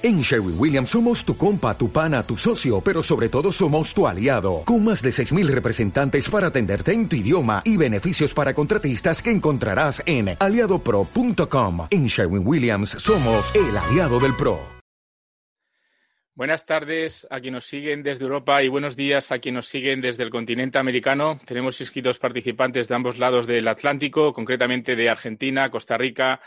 En Sherwin Williams somos tu compa, tu pana, tu socio, pero sobre todo somos tu aliado, con más de 6.000 representantes para atenderte en tu idioma y beneficios para contratistas que encontrarás en aliadopro.com. En Sherwin Williams somos el aliado del PRO. Buenas tardes a quienes nos siguen desde Europa y buenos días a quienes nos siguen desde el continente americano. Tenemos inscritos participantes de ambos lados del Atlántico, concretamente de Argentina, Costa Rica,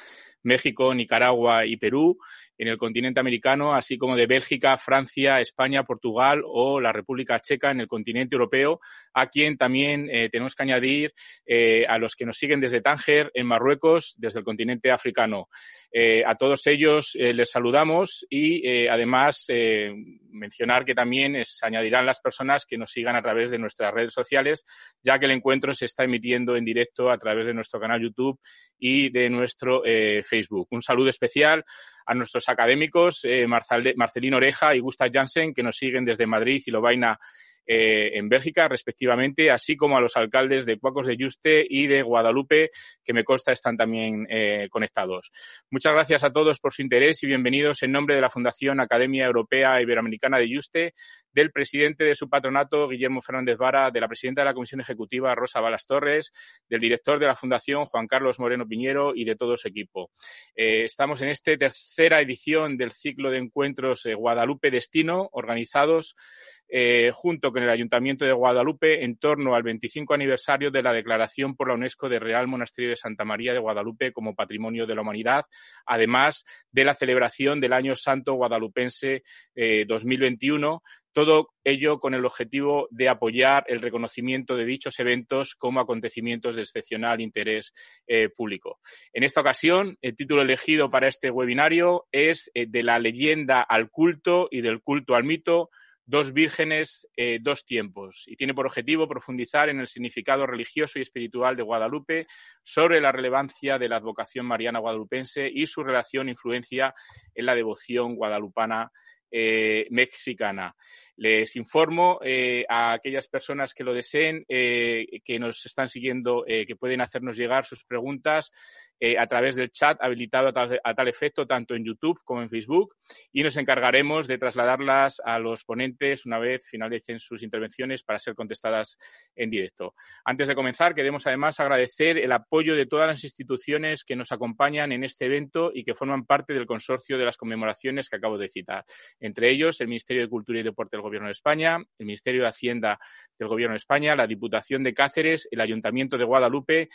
México, Nicaragua y Perú en el continente americano, así como de Bélgica, Francia, España, Portugal o la República Checa en el continente europeo, a quien también eh, tenemos que añadir eh, a los que nos siguen desde Tánger, en Marruecos, desde el continente africano. Eh, a todos ellos les saludamos y además mencionar que también se añadirán las personas que nos sigan a través de nuestras redes sociales, ya que el encuentro se está emitiendo en directo a través de nuestro canal YouTube y de nuestro Facebook. Un saludo especial a nuestros académicos, eh, Marcelino Oreja y Gustav Jansen, que nos siguen desde Madrid y Lobaina eh, en Bélgica, respectivamente, así como a los alcaldes de Cuacos de Yuste y de Guadalupe, que me consta están también eh, conectados. Muchas gracias a todos por su interés y bienvenidos en nombre de la Fundación Academia Europea Iberoamericana de Yuste, del presidente de su patronato, Guillermo Fernández Vara, de la presidenta de la Comisión Ejecutiva, Rosa Balas Torres, del director de la Fundación, Juan Carlos Moreno Piñero, y de todo su equipo. Eh, estamos en esta tercera edición del ciclo de encuentros Guadalupe Destino, organizados eh, junto con el Ayuntamiento de Guadalupe en torno al 25 aniversario de la declaración por la UNESCO de Real Monasterio de Santa María de Guadalupe como Patrimonio de la Humanidad, además de la celebración del Año Santo Guadalupense 2021, eh, todo ello con el objetivo de apoyar el reconocimiento de dichos eventos como acontecimientos de excepcional interés eh, público. En esta ocasión, el título elegido para este webinario es De la leyenda al culto y del culto al mito, Dos vírgenes, eh, dos tiempos, y tiene por objetivo profundizar en el significado religioso y espiritual de Guadalupe, sobre la relevancia de la advocación mariana guadalupense y su relación e influencia en la devoción guadalupana eh, mexicana. Les informo eh, a aquellas personas que lo deseen, que nos están siguiendo, que pueden hacernos llegar sus preguntas eh, a través del chat habilitado a tal, efecto tanto en YouTube como en Facebook y nos encargaremos de trasladarlas a los ponentes una vez finalicen sus intervenciones para ser contestadas en directo. Antes de comenzar, queremos además agradecer el apoyo de todas las instituciones que nos acompañan en este evento y que forman parte del consorcio de las conmemoraciones que acabo de citar. Entre ellos, el Ministerio de Cultura y Deporte del Gobierno de España, el Ministerio de Hacienda del Gobierno de España, la Diputación de Cáceres, el Ayuntamiento de Guadalupe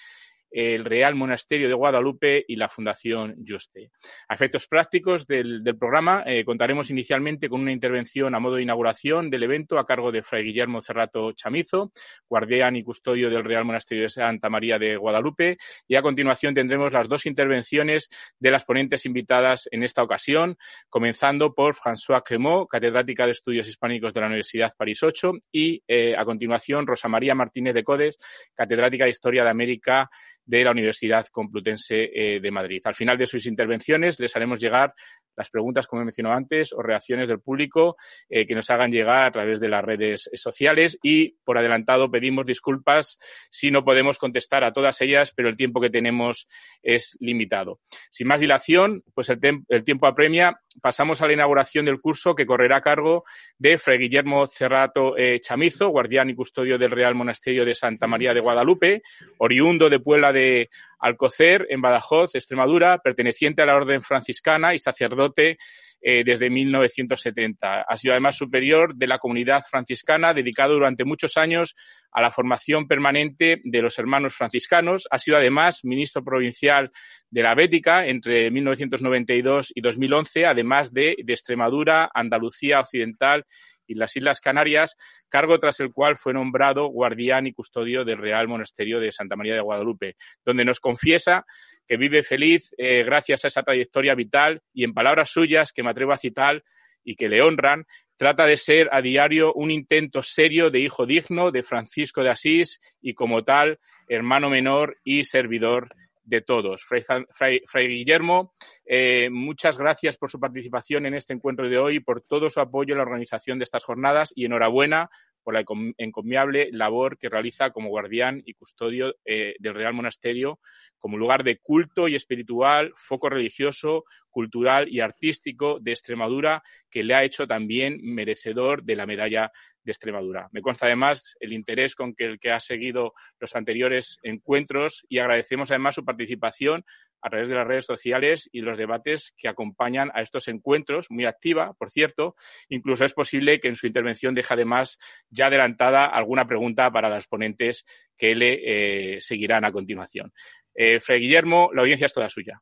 el Real Monasterio de Guadalupe y la Fundación Juste. A efectos prácticos del, programa, eh, contaremos inicialmente con una intervención a modo de inauguración del evento a cargo de Fray Guillermo Cerrato Chamizo, guardián y custodio del Real Monasterio de Santa María de Guadalupe, y a continuación tendremos las dos intervenciones de las ponentes invitadas en esta ocasión, comenzando por François Cremot, catedrática de Estudios Hispánicos de la Universidad París 8, y eh, a continuación Rosa María Martínez de Codes, catedrática de Historia de América de la Universidad Complutense eh, de Madrid. Al final de sus intervenciones les haremos llegar las preguntas, como he mencionado antes, o reacciones del público eh, que nos hagan llegar a través de las redes sociales y, por adelantado, pedimos disculpas si no podemos contestar a todas ellas, pero el tiempo que tenemos es limitado. Sin más dilación, pues el, tiempo apremia. Pasamos a la inauguración del curso que correrá a cargo de Fray Guillermo Cerrato eh, Chamizo, guardián y custodio del Real Monasterio de Santa María de Guadalupe, oriundo de Puebla de Alcocer, en Badajoz, Extremadura, perteneciente a la Orden Franciscana y sacerdote eh, desde 1970. Ha sido además superior de la comunidad franciscana, dedicado durante muchos años a la formación permanente de los hermanos franciscanos. Ha sido además ministro provincial de la Bética entre 1992 y 2011, además de, de Extremadura, Andalucía Occidental y las Islas Canarias, cargo tras el cual fue nombrado guardián y custodio del Real Monasterio de Santa María de Guadalupe, donde nos confiesa que vive feliz eh, gracias a esa trayectoria vital y en palabras suyas que me atrevo a citar y que le honran, trata de ser a diario un intento serio de hijo digno de Francisco de Asís y como tal hermano menor y servidor de todos. Fray, Guillermo, eh, muchas gracias por su participación en este encuentro de hoy, por todo su apoyo en la organización de estas jornadas y enhorabuena por la encomiable labor que realiza como guardián y custodio eh, del Real Monasterio, como lugar de culto y espiritual, foco religioso, cultural y artístico de Extremadura, que le ha hecho también merecedor de la medalla de Extremadura. Me consta además el interés con que el que ha seguido los anteriores encuentros y agradecemos además su participación a través de las redes sociales y los debates que acompañan a estos encuentros, muy activa, por cierto. Incluso es posible que en su intervención deje además ya adelantada alguna pregunta para las ponentes que le eh, seguirán a continuación. Eh, Guillermo, la audiencia es toda suya.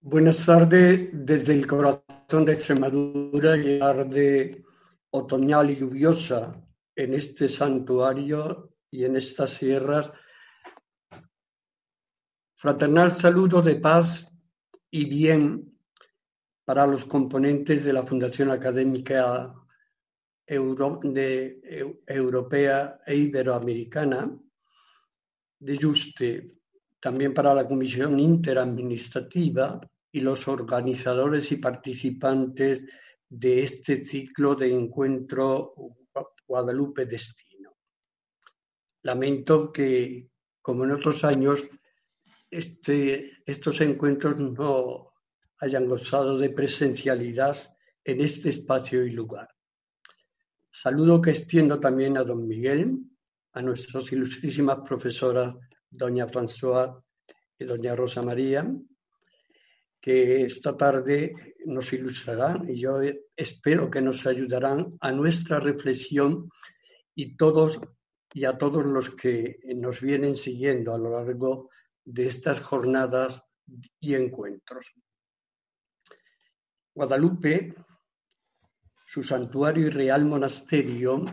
Buenas tardes desde el corazón de Extremadura, llegar de otoñal y lluviosa en este santuario y en estas sierras. Fraternal saludo de paz y bien para los componentes de la Fundación Académica Europea e Iberoamericana de Juste, también para la Comisión Interadministrativa y los organizadores y participantes de este ciclo de encuentro Guadalupe Destino. Lamento que, como en otros años, este, estos encuentros no hayan gozado de presencialidad en este espacio y lugar. Saludo que extiendo también a don Miguel, a nuestras ilustrísimas profesoras, doña François y doña Rosa María, que esta tarde nos ilustrarán y yo espero que nos ayudarán a nuestra reflexión y todos y a todos los que nos vienen siguiendo a lo largo de estas jornadas y encuentros. Guadalupe, su santuario y real monasterio,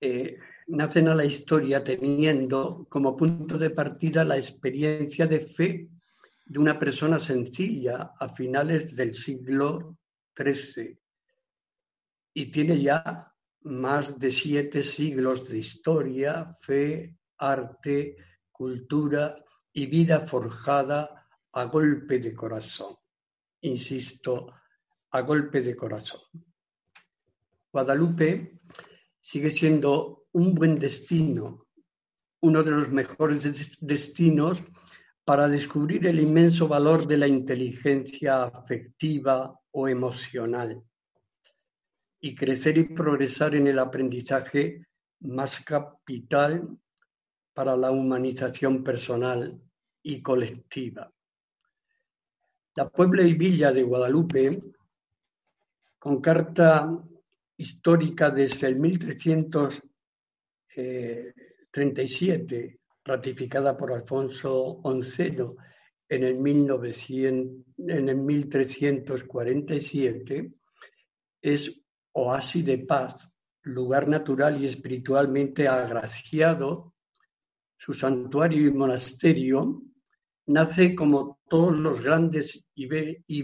eh, nacen a la historia teniendo como punto de partida la experiencia de fe de una persona sencilla a finales del siglo XIII y tiene ya más de siete siglos de historia, fe, arte, cultura y vida forjada a golpe de corazón. Insisto, a golpe de corazón. Guadalupe sigue siendo un buen destino, uno de los mejores destinos para descubrir el inmenso valor de la inteligencia afectiva o emocional y crecer y progresar en el aprendizaje más capital para la humanización personal y colectiva. La Puebla y Villa de Guadalupe, con carta histórica desde el 1337 ratificada por Alfonso XI en el, 1900, en el 1347, es oasis de paz, lugar natural y espiritualmente agraciado. Su santuario y monasterio nace como todos los grandes y,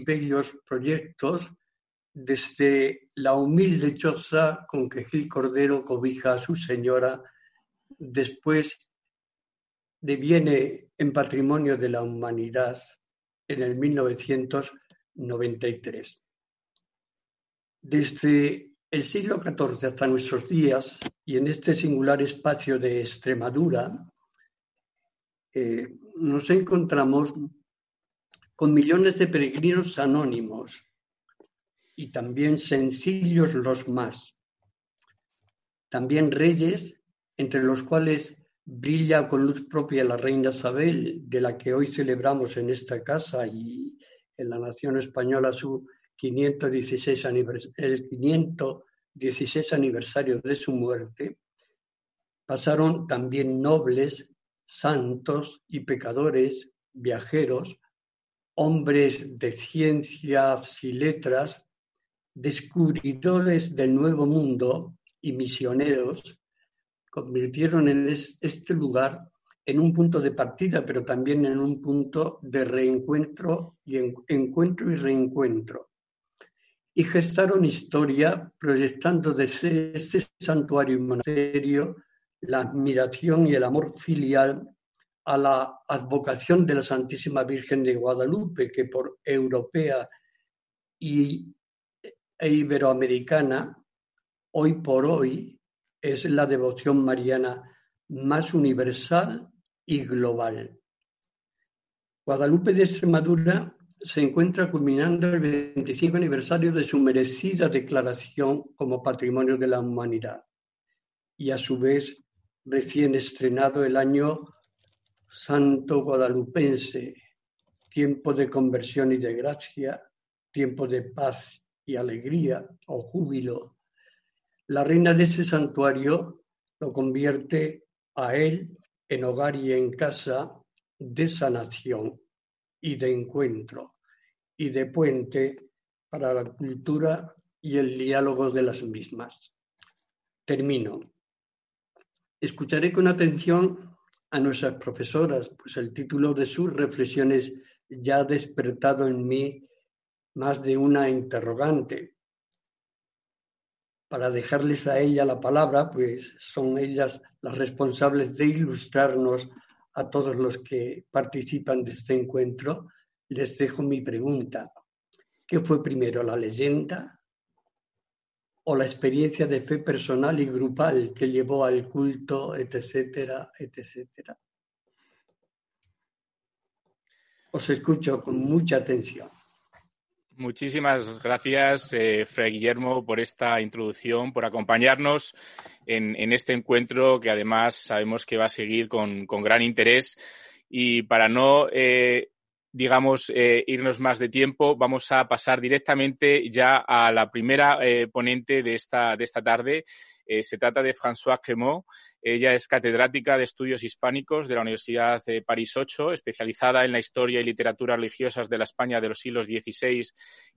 bellos proyectos desde la humilde choza con que Gil Cordero cobija a su señora después deviene en Patrimonio de la Humanidad en el 1993. Desde el siglo XIV hasta nuestros días y en este singular espacio de Extremadura, eh, nos encontramos con millones de peregrinos anónimos y también sencillos los más. También reyes, entre los cuales brilla con luz propia la reina Isabel, de la que hoy celebramos en esta casa y en la nación española su 516 el 516 aniversario de su muerte, pasaron también nobles, santos y pecadores, viajeros, hombres de ciencias y letras, descubridores del nuevo mundo y misioneros convirtieron en este lugar en un punto de partida, pero también en un punto de reencuentro y encuentro y reencuentro. Y gestaron historia proyectando desde este santuario y monasterio la admiración y el amor filial a la advocación de la Santísima Virgen de Guadalupe, que por europea y, e iberoamericana hoy por hoy es la devoción mariana más universal y global. Guadalupe de Extremadura se encuentra culminando el 25 aniversario de su merecida declaración como Patrimonio de la Humanidad y a su vez recién estrenado el año Santo Guadalupense, tiempo de conversión y de gracia, tiempo de paz y alegría o júbilo. La reina de ese santuario lo convierte a él en hogar y en casa de sanación y de encuentro y de puente para la cultura y el diálogo de las mismas. Termino. Escucharé con atención a nuestras profesoras, pues el título de sus reflexiones ya ha despertado en mí más de una interrogante. Para dejarles a ella la palabra, pues son ellas las responsables de ilustrarnos a todos los que participan de este encuentro, les dejo mi pregunta. ¿Qué fue primero, la leyenda o la experiencia de fe personal y grupal que llevó al culto, etcétera, etcétera? Os escucho con mucha atención. Muchísimas gracias, eh, Fray Guillermo, por esta introducción, por acompañarnos en, este encuentro que además sabemos que va a seguir con, gran interés. Y para no, eh, digamos, eh, irnos más de tiempo, vamos a pasar directamente ya a la primera eh, ponente de esta, de esta tarde, eh, se trata de François Cremont. Ella es catedrática de estudios hispánicos de la Universidad de París 8, especializada en la historia y literatura religiosas de la España de los siglos XVI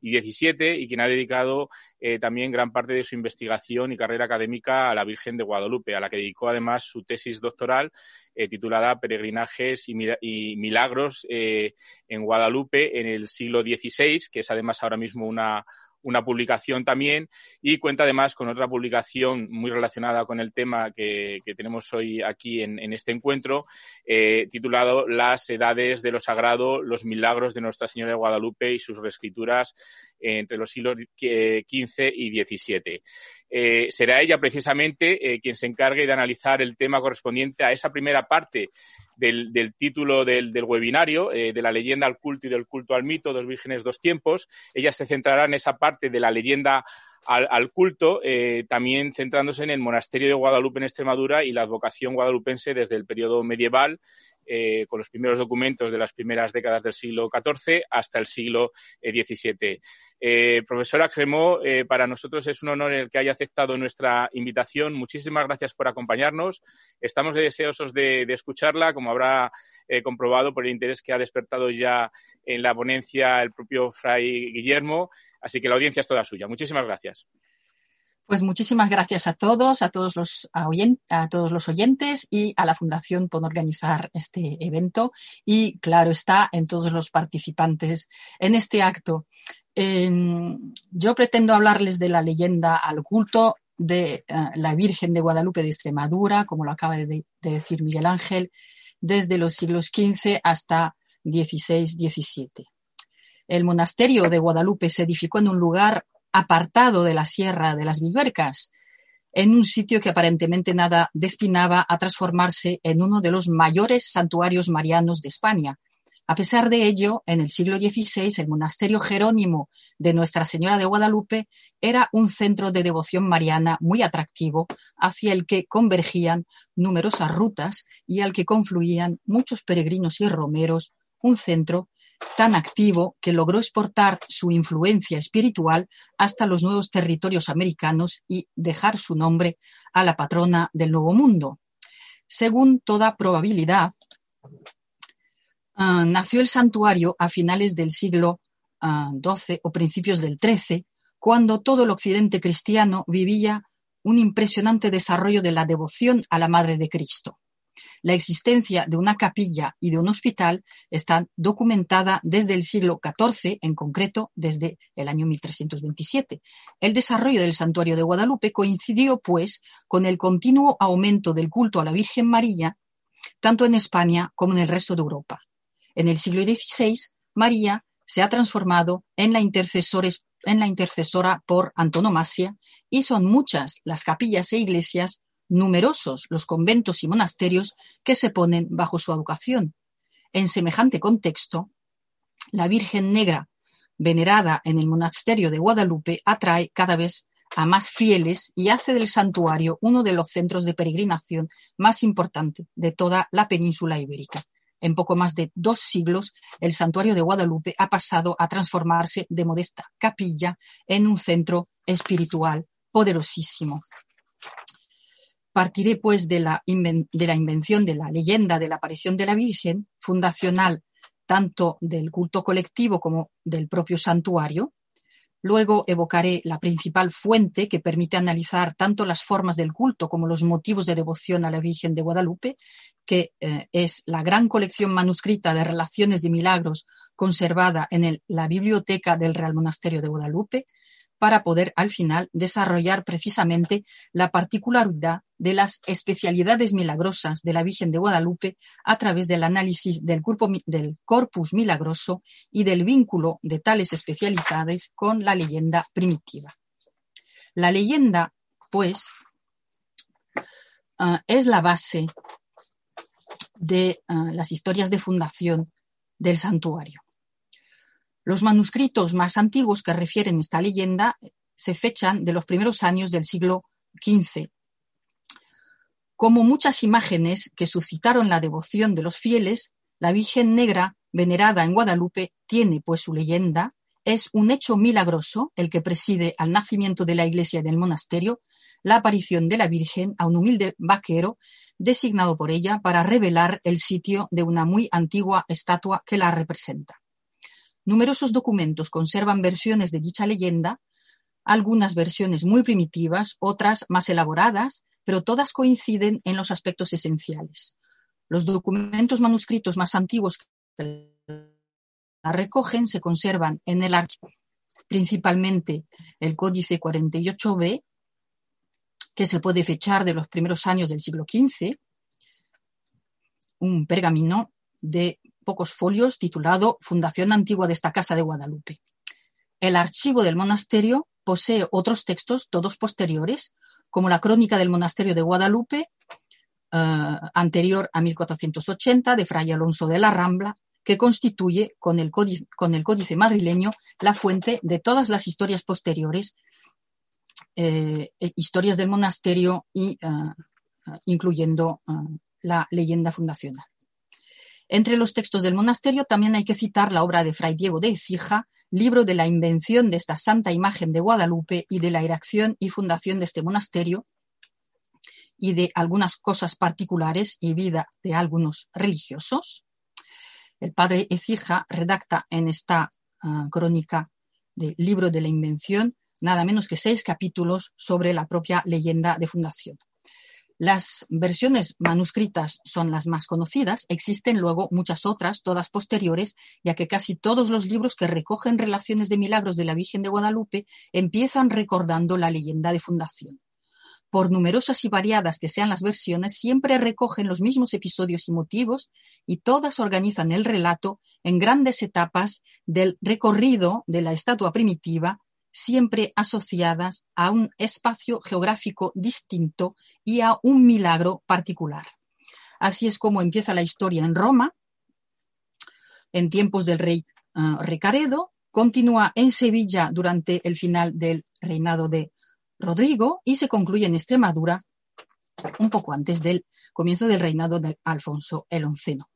y XVII y quien ha dedicado eh, también gran parte de su investigación y carrera académica a la Virgen de Guadalupe, a la que dedicó además su tesis doctoral eh, titulada Peregrinajes y, Milagros en Guadalupe en el siglo XVI, que es además ahora mismo una una publicación también y cuenta además con otra publicación muy relacionada con el tema que, tenemos hoy aquí en, este encuentro, eh, titulado Las edades de lo sagrado, los milagros de Nuestra Señora de Guadalupe y sus reescrituras entre los siglos XV y XVII. Eh, será ella precisamente eh, quien se encargue de analizar el tema correspondiente a esa primera parte del, título del, webinario, eh, de la leyenda al culto y del culto al mito, dos vírgenes, dos tiempos. Ella se centrará en esa parte de la leyenda al, culto, también centrándose en el monasterio de Guadalupe en Extremadura y la advocación guadalupense desde el periodo medieval, eh, con los primeros documentos de las primeras décadas del siglo XIV hasta el siglo XVII. Eh, eh, profesora Cremó, para nosotros es un honor el que haya aceptado nuestra invitación. Muchísimas gracias por acompañarnos. Estamos deseosos de, escucharla, como habrá comprobado por el interés que ha despertado ya en la ponencia el propio Fray Guillermo. Así que la audiencia es toda suya. Muchísimas gracias. Pues muchísimas gracias a todos, a todos los, a todos los oyentes y a la Fundación por organizar este evento y, claro está, en todos los participantes en este acto. yo pretendo hablarles de la leyenda al culto de eh, la Virgen de Guadalupe de Extremadura, como lo acaba de, de decir Miguel Ángel, desde los siglos XV hasta XVI-XVII. El monasterio de Guadalupe se edificó en un lugar apartado de la Sierra de las Vivercas, en un sitio que aparentemente nada destinaba a transformarse en uno de los mayores santuarios marianos de España. A pesar de ello, en el siglo XVI, el monasterio Jerónimo de Nuestra Señora de Guadalupe era un centro de devoción mariana muy atractivo, hacia el que convergían numerosas rutas y al que confluían muchos peregrinos y romeros, un centro tan activo que logró exportar su influencia espiritual hasta los nuevos territorios americanos y dejar su nombre a la patrona del Nuevo Mundo. Según toda probabilidad, ah, nació el santuario a finales del siglo XII ah, o principios del XIII, cuando todo el occidente cristiano vivía un impresionante desarrollo de la devoción a la Madre de Cristo. La existencia de una capilla y de un hospital está documentada desde el siglo XIV, en concreto desde el año 1327. El desarrollo del santuario de Guadalupe coincidió, pues, con el continuo aumento del culto a la Virgen María, tanto en España como en el resto de Europa. En el siglo XVI, María se ha transformado en la intercesora en la intercesora por antonomasia y son muchas las capillas e iglesias, numerosos los conventos y monasterios que se ponen bajo su educación. En semejante contexto, la Virgen Negra, venerada en el monasterio de Guadalupe, atrae cada vez a más fieles y hace del santuario uno de los centros de peregrinación más importantes de toda la península ibérica. En poco más de dos siglos, el santuario de Guadalupe ha pasado a transformarse de modesta capilla en un centro espiritual poderosísimo. Partiré pues de la, invención de la leyenda de la aparición de la Virgen, fundacional tanto del culto colectivo como del propio santuario, Luego evocaré la principal fuente que permite analizar tanto las formas del culto como los motivos de devoción a la Virgen de Guadalupe, que eh, es la gran colección manuscrita de relaciones de milagros conservada en la biblioteca del Real Monasterio de Guadalupe, para poder al final desarrollar precisamente la particularidad de las especialidades milagrosas de la Virgen de Guadalupe a través del análisis del, corpus milagroso y del vínculo de tales especialidades con la leyenda primitiva. La leyenda, pues, ah, es la base de ah, las historias de fundación del santuario. Los manuscritos más antiguos que refieren esta leyenda se fechan de los primeros años del siglo XV. Como muchas imágenes que suscitaron la devoción de los fieles, la Virgen Negra, venerada en Guadalupe, tiene pues su leyenda, es un hecho milagroso el que preside al nacimiento de la iglesia y del monasterio, la aparición de la Virgen a un humilde vaquero designado por ella para revelar el sitio de una muy antigua estatua que la representa. Numerosos documentos conservan versiones de dicha leyenda, algunas versiones muy primitivas, otras más elaboradas, pero todas coinciden en los aspectos esenciales. Los documentos manuscritos más antiguos que la recogen se conservan en el archivo, principalmente el Códice 48b, que se puede fechar de los primeros años del siglo XV, un pergamino de pocos folios titulado Fundación Antigua de esta Casa de Guadalupe. El archivo del monasterio posee otros textos, todos posteriores, como la Crónica del Monasterio de Guadalupe, eh, anterior a 1480, de Fray Alonso de la Rambla, que constituye, con el, códice, madrileño, la fuente de todas las historias posteriores, eh, eh, historias del monasterio y incluyendo la leyenda fundacional. Entre los textos del monasterio también hay que citar la obra de Fray Diego de Ecija, libro de la invención de esta santa imagen de Guadalupe y de la erección y fundación de este monasterio y de algunas cosas particulares y vida de algunos religiosos. El padre Ecija redacta en esta ah, crónica del libro de la invención nada menos que seis capítulos sobre la propia leyenda de fundación. Las versiones manuscritas son las más conocidas, existen luego muchas otras, todas posteriores, ya que casi todos los libros que recogen relaciones de milagros de la Virgen de Guadalupe empiezan recordando la leyenda de fundación. Por numerosas y variadas que sean las versiones, siempre recogen los mismos episodios y motivos y todas organizan el relato en grandes etapas del recorrido de la estatua primitiva siempre asociadas a un espacio geográfico distinto y a un milagro particular. Así es como empieza la historia en Roma, en tiempos del rey uh, Ricaredo, continúa en Sevilla durante el final del reinado de Rodrigo y se concluye en Extremadura un poco antes del comienzo del reinado de Alfonso el Onceno.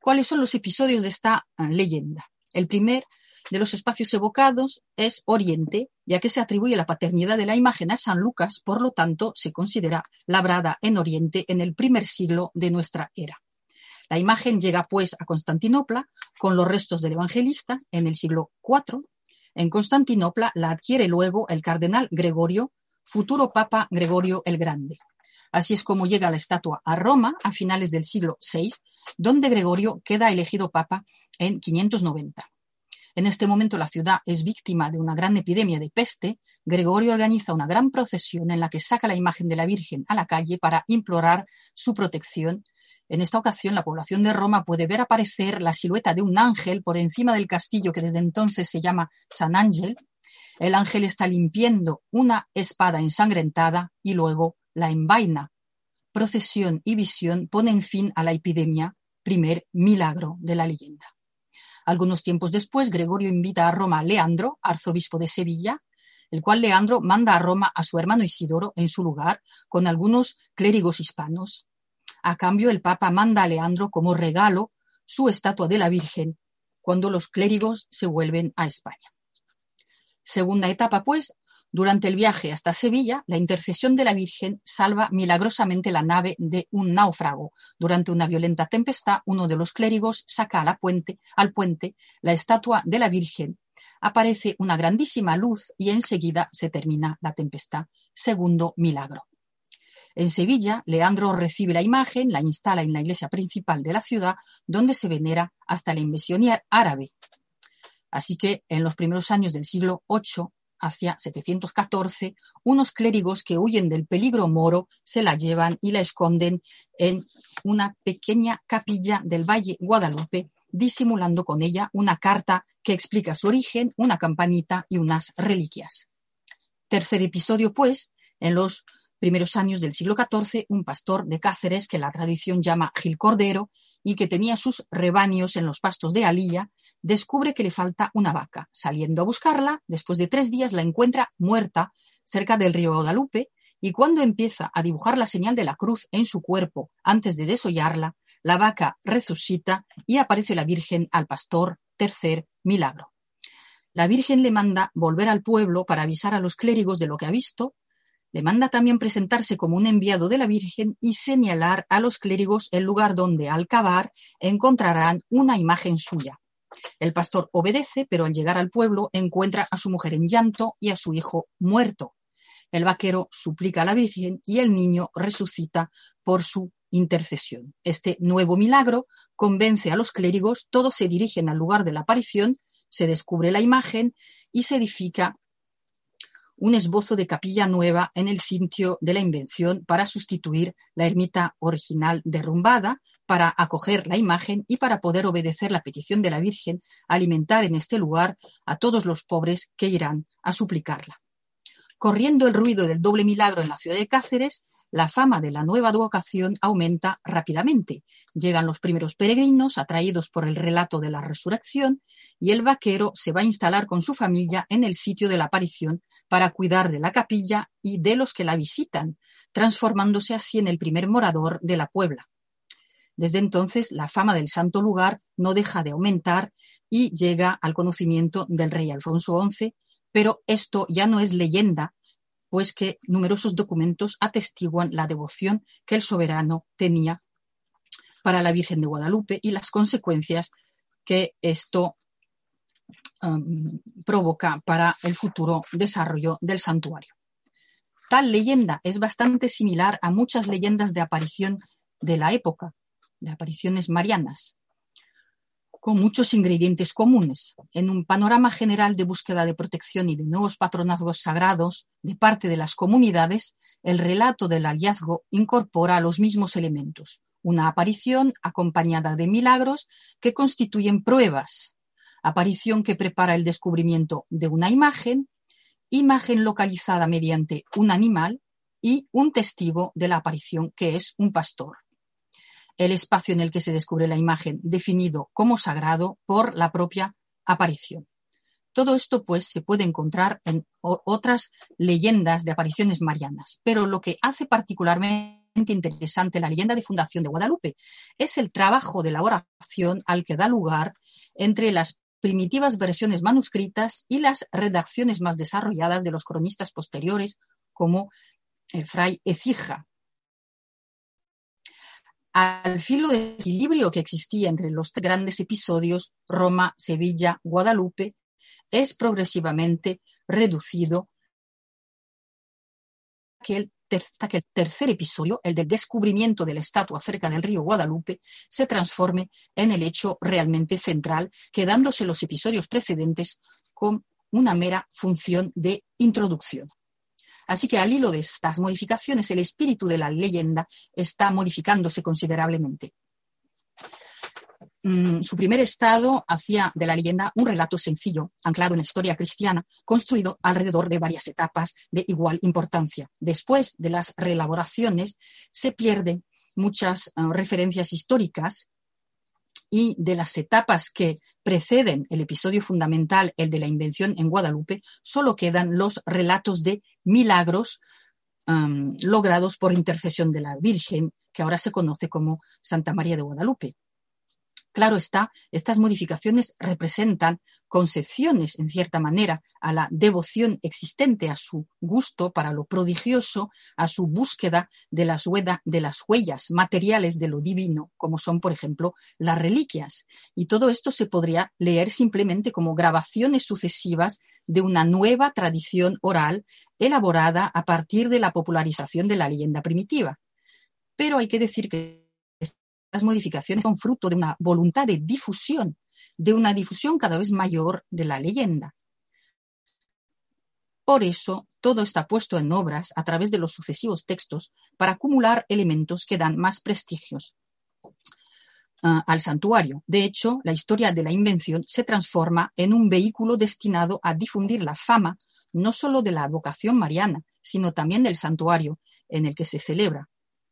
¿Cuáles son los episodios de esta uh, leyenda? El primer de los espacios evocados es Oriente, ya que se atribuye la paternidad de la imagen a San Lucas, por lo tanto se considera labrada en Oriente en el primer siglo de nuestra era. La imagen llega pues a Constantinopla con los restos del evangelista en el siglo IV. En Constantinopla la adquiere luego el cardenal Gregorio, futuro papa Gregorio el Grande. Así es como llega la estatua a Roma a finales del siglo VI, donde Gregorio queda elegido papa en 590. En este momento la ciudad es víctima de una gran epidemia de peste. Gregorio organiza una gran procesión en la que saca la imagen de la Virgen a la calle para implorar su protección. En esta ocasión, la población de Roma puede ver aparecer la silueta de un ángel por encima del castillo que desde entonces se llama San Ángel. El ángel está limpiando una espada ensangrentada y luego la envaina. Procesión y visión ponen fin a la epidemia, primer milagro de la leyenda. Algunos tiempos después, Gregorio invita a Roma a Leandro, arzobispo de Sevilla, el cual Leandro manda a Roma a su hermano Isidoro en su lugar con algunos clérigos hispanos. A cambio, el Papa manda a Leandro como regalo su estatua de la Virgen cuando los clérigos se vuelven a España. Segunda etapa, pues, durante el viaje hasta Sevilla, la intercesión de la Virgen salva milagrosamente la nave de un náufrago. Durante una violenta tempestad, uno de los clérigos saca al puente la estatua de la Virgen aparece una grandísima luz y enseguida se termina la tempestad. Segundo milagro. En Sevilla, Leandro recibe la imagen, la instala en la iglesia principal de la ciudad, donde se venera hasta la invasión árabe. Así que en los primeros años del siglo VIII, hacia 714, unos clérigos que huyen del peligro moro se la llevan y la esconden en una pequeña capilla del Valle Guadalupe, disimulando con ella una carta que explica su origen, una campanita y unas reliquias. Tercer episodio, pues, en los primeros años del siglo XIV, un pastor de Cáceres que la tradición llama Gil Cordero y que tenía sus rebaños en los pastos de Alilla, descubre que le falta una vaca. Saliendo a buscarla, después de tres días la encuentra muerta cerca del río Guadalupe y cuando empieza a dibujar la señal de la cruz en su cuerpo antes de desollarla, la vaca resucita y aparece la Virgen al pastor tercer milagro. La Virgen le manda volver al pueblo para avisar a los clérigos de lo que ha visto, le manda también presentarse como un enviado de la Virgen y señalar a los clérigos el lugar donde al cavar encontrarán una imagen suya. El pastor obedece, pero al llegar al pueblo encuentra a su mujer en llanto y a su hijo muerto. El vaquero suplica a la Virgen y el niño resucita por su intercesión. Este nuevo milagro convence a los clérigos, todos se dirigen al lugar de la aparición, se descubre la imagen y se edifica un esbozo de capilla nueva en el sitio de la invención para sustituir la ermita original derrumbada, para acoger la imagen y para poder obedecer la petición de la Virgen, alimentar en este lugar a todos los pobres que irán a suplicarla. Corriendo el ruido del doble milagro en la ciudad de Cáceres, la fama de la nueva advocación aumenta rápidamente. Llegan los primeros peregrinos atraídos por el relato de la resurrección y el vaquero se va a instalar con su familia en el sitio de la aparición para cuidar de la capilla y de los que la visitan, transformándose así en el primer morador de la Puebla. Desde entonces, la fama del santo lugar no deja de aumentar y llega al conocimiento del rey Alfonso XI, pero esto ya no es leyenda, pues que numerosos documentos atestiguan la devoción que el soberano tenía para la Virgen de Guadalupe y las consecuencias que esto um, provoca para el futuro desarrollo del santuario. Tal leyenda es bastante similar a muchas leyendas de aparición de la época, de apariciones marianas con muchos ingredientes comunes. En un panorama general de búsqueda de protección y de nuevos patronazgos sagrados de parte de las comunidades, el relato del hallazgo incorpora los mismos elementos. Una aparición acompañada de milagros que constituyen pruebas. Aparición que prepara el descubrimiento de una imagen, imagen localizada mediante un animal y un testigo de la aparición que es un pastor el espacio en el que se descubre la imagen, definido como sagrado por la propia aparición. Todo esto, pues, se puede encontrar en otras leyendas de apariciones marianas, pero lo que hace particularmente interesante la leyenda de fundación de Guadalupe es el trabajo de elaboración al que da lugar entre las primitivas versiones manuscritas y las redacciones más desarrolladas de los cronistas posteriores, como el fray Ecija, al filo de equilibrio que existía entre los grandes episodios, Roma, Sevilla, Guadalupe, es progresivamente reducido el, que el tercer episodio, el del descubrimiento de la estatua cerca del río Guadalupe, se transforme en el hecho realmente central, quedándose los episodios precedentes con una mera función de introducción. Así que al hilo de estas modificaciones, el espíritu de la leyenda está modificándose considerablemente. mm, su primer estado hacía de la leyenda un relato sencillo, anclado en la historia cristiana, construido alrededor de varias etapas de igual importancia. Después de las reelaboraciones se pierden muchas uh, referencias históricas y de las etapas que preceden el episodio fundamental, el de la invención en Guadalupe, solo quedan los relatos de milagros um, logrados por intercesión de la Virgen, que ahora se conoce como Santa María de Guadalupe. Claro está, estas modificaciones representan concepciones, en cierta manera, a la devoción existente, a su gusto para lo prodigioso, a su búsqueda de las, de las huellas materiales de lo divino, como son, por ejemplo, las reliquias. Y todo esto se podría leer simplemente como grabaciones sucesivas de una nueva tradición oral elaborada a partir de la popularización de la leyenda primitiva. Pero hay que decir que las modificaciones son fruto de una voluntad de difusión, de una difusión cada vez mayor de la leyenda. Por eso, todo está puesto en obras a través de los sucesivos textos para acumular elementos que dan más prestigios uh, al santuario. De hecho, la historia de la invención se transforma en un vehículo destinado a difundir la fama no solo de la vocación mariana, sino también del santuario en el que se celebra,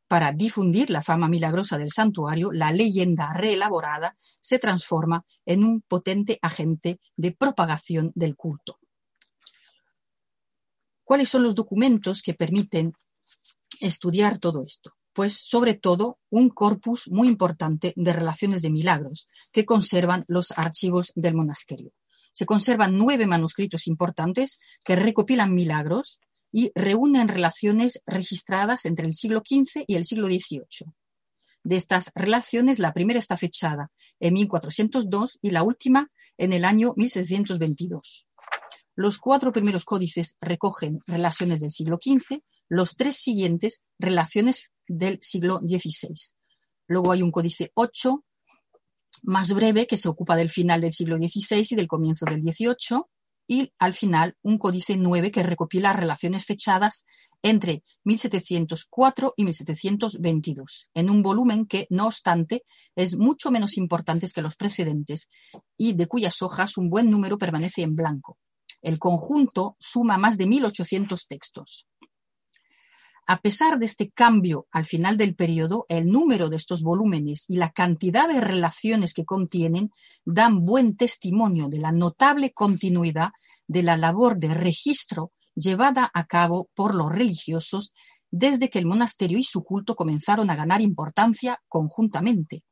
para difundir la fama milagrosa del santuario, la leyenda reelaborada se transforma en un potente agente de propagación del culto. ¿Cuáles son los documentos que permiten estudiar todo esto? Pues sobre todo un corpus muy importante de relaciones de milagros que conservan los archivos del monasterio. Se conservan nueve manuscritos importantes que recopilan milagros y reúnen relaciones registradas entre el siglo XV y el siglo XVIII. De estas relaciones, la primera está fechada en 1402 y la última en el año 1622. Los cuatro primeros códices recogen relaciones del siglo XV, los tres siguientes relaciones del siglo XVI. Luego hay un códice 8, más breve, que se ocupa del final del siglo XVI y del comienzo del XVIII, y al final un códice 9 que recopila relaciones fechadas entre 1704 y 1722, en un volumen que, no obstante, es mucho menos importante que los precedentes y de cuyas hojas un buen número permanece en blanco. El conjunto suma más de 1.800 textos. A pesar de este cambio al final del periodo, el número de estos volúmenes y la cantidad de relaciones que contienen dan buen testimonio de la notable continuidad de la labor de registro llevada a cabo por los religiosos desde que el monasterio y su culto comenzaron a ganar importancia conjuntamente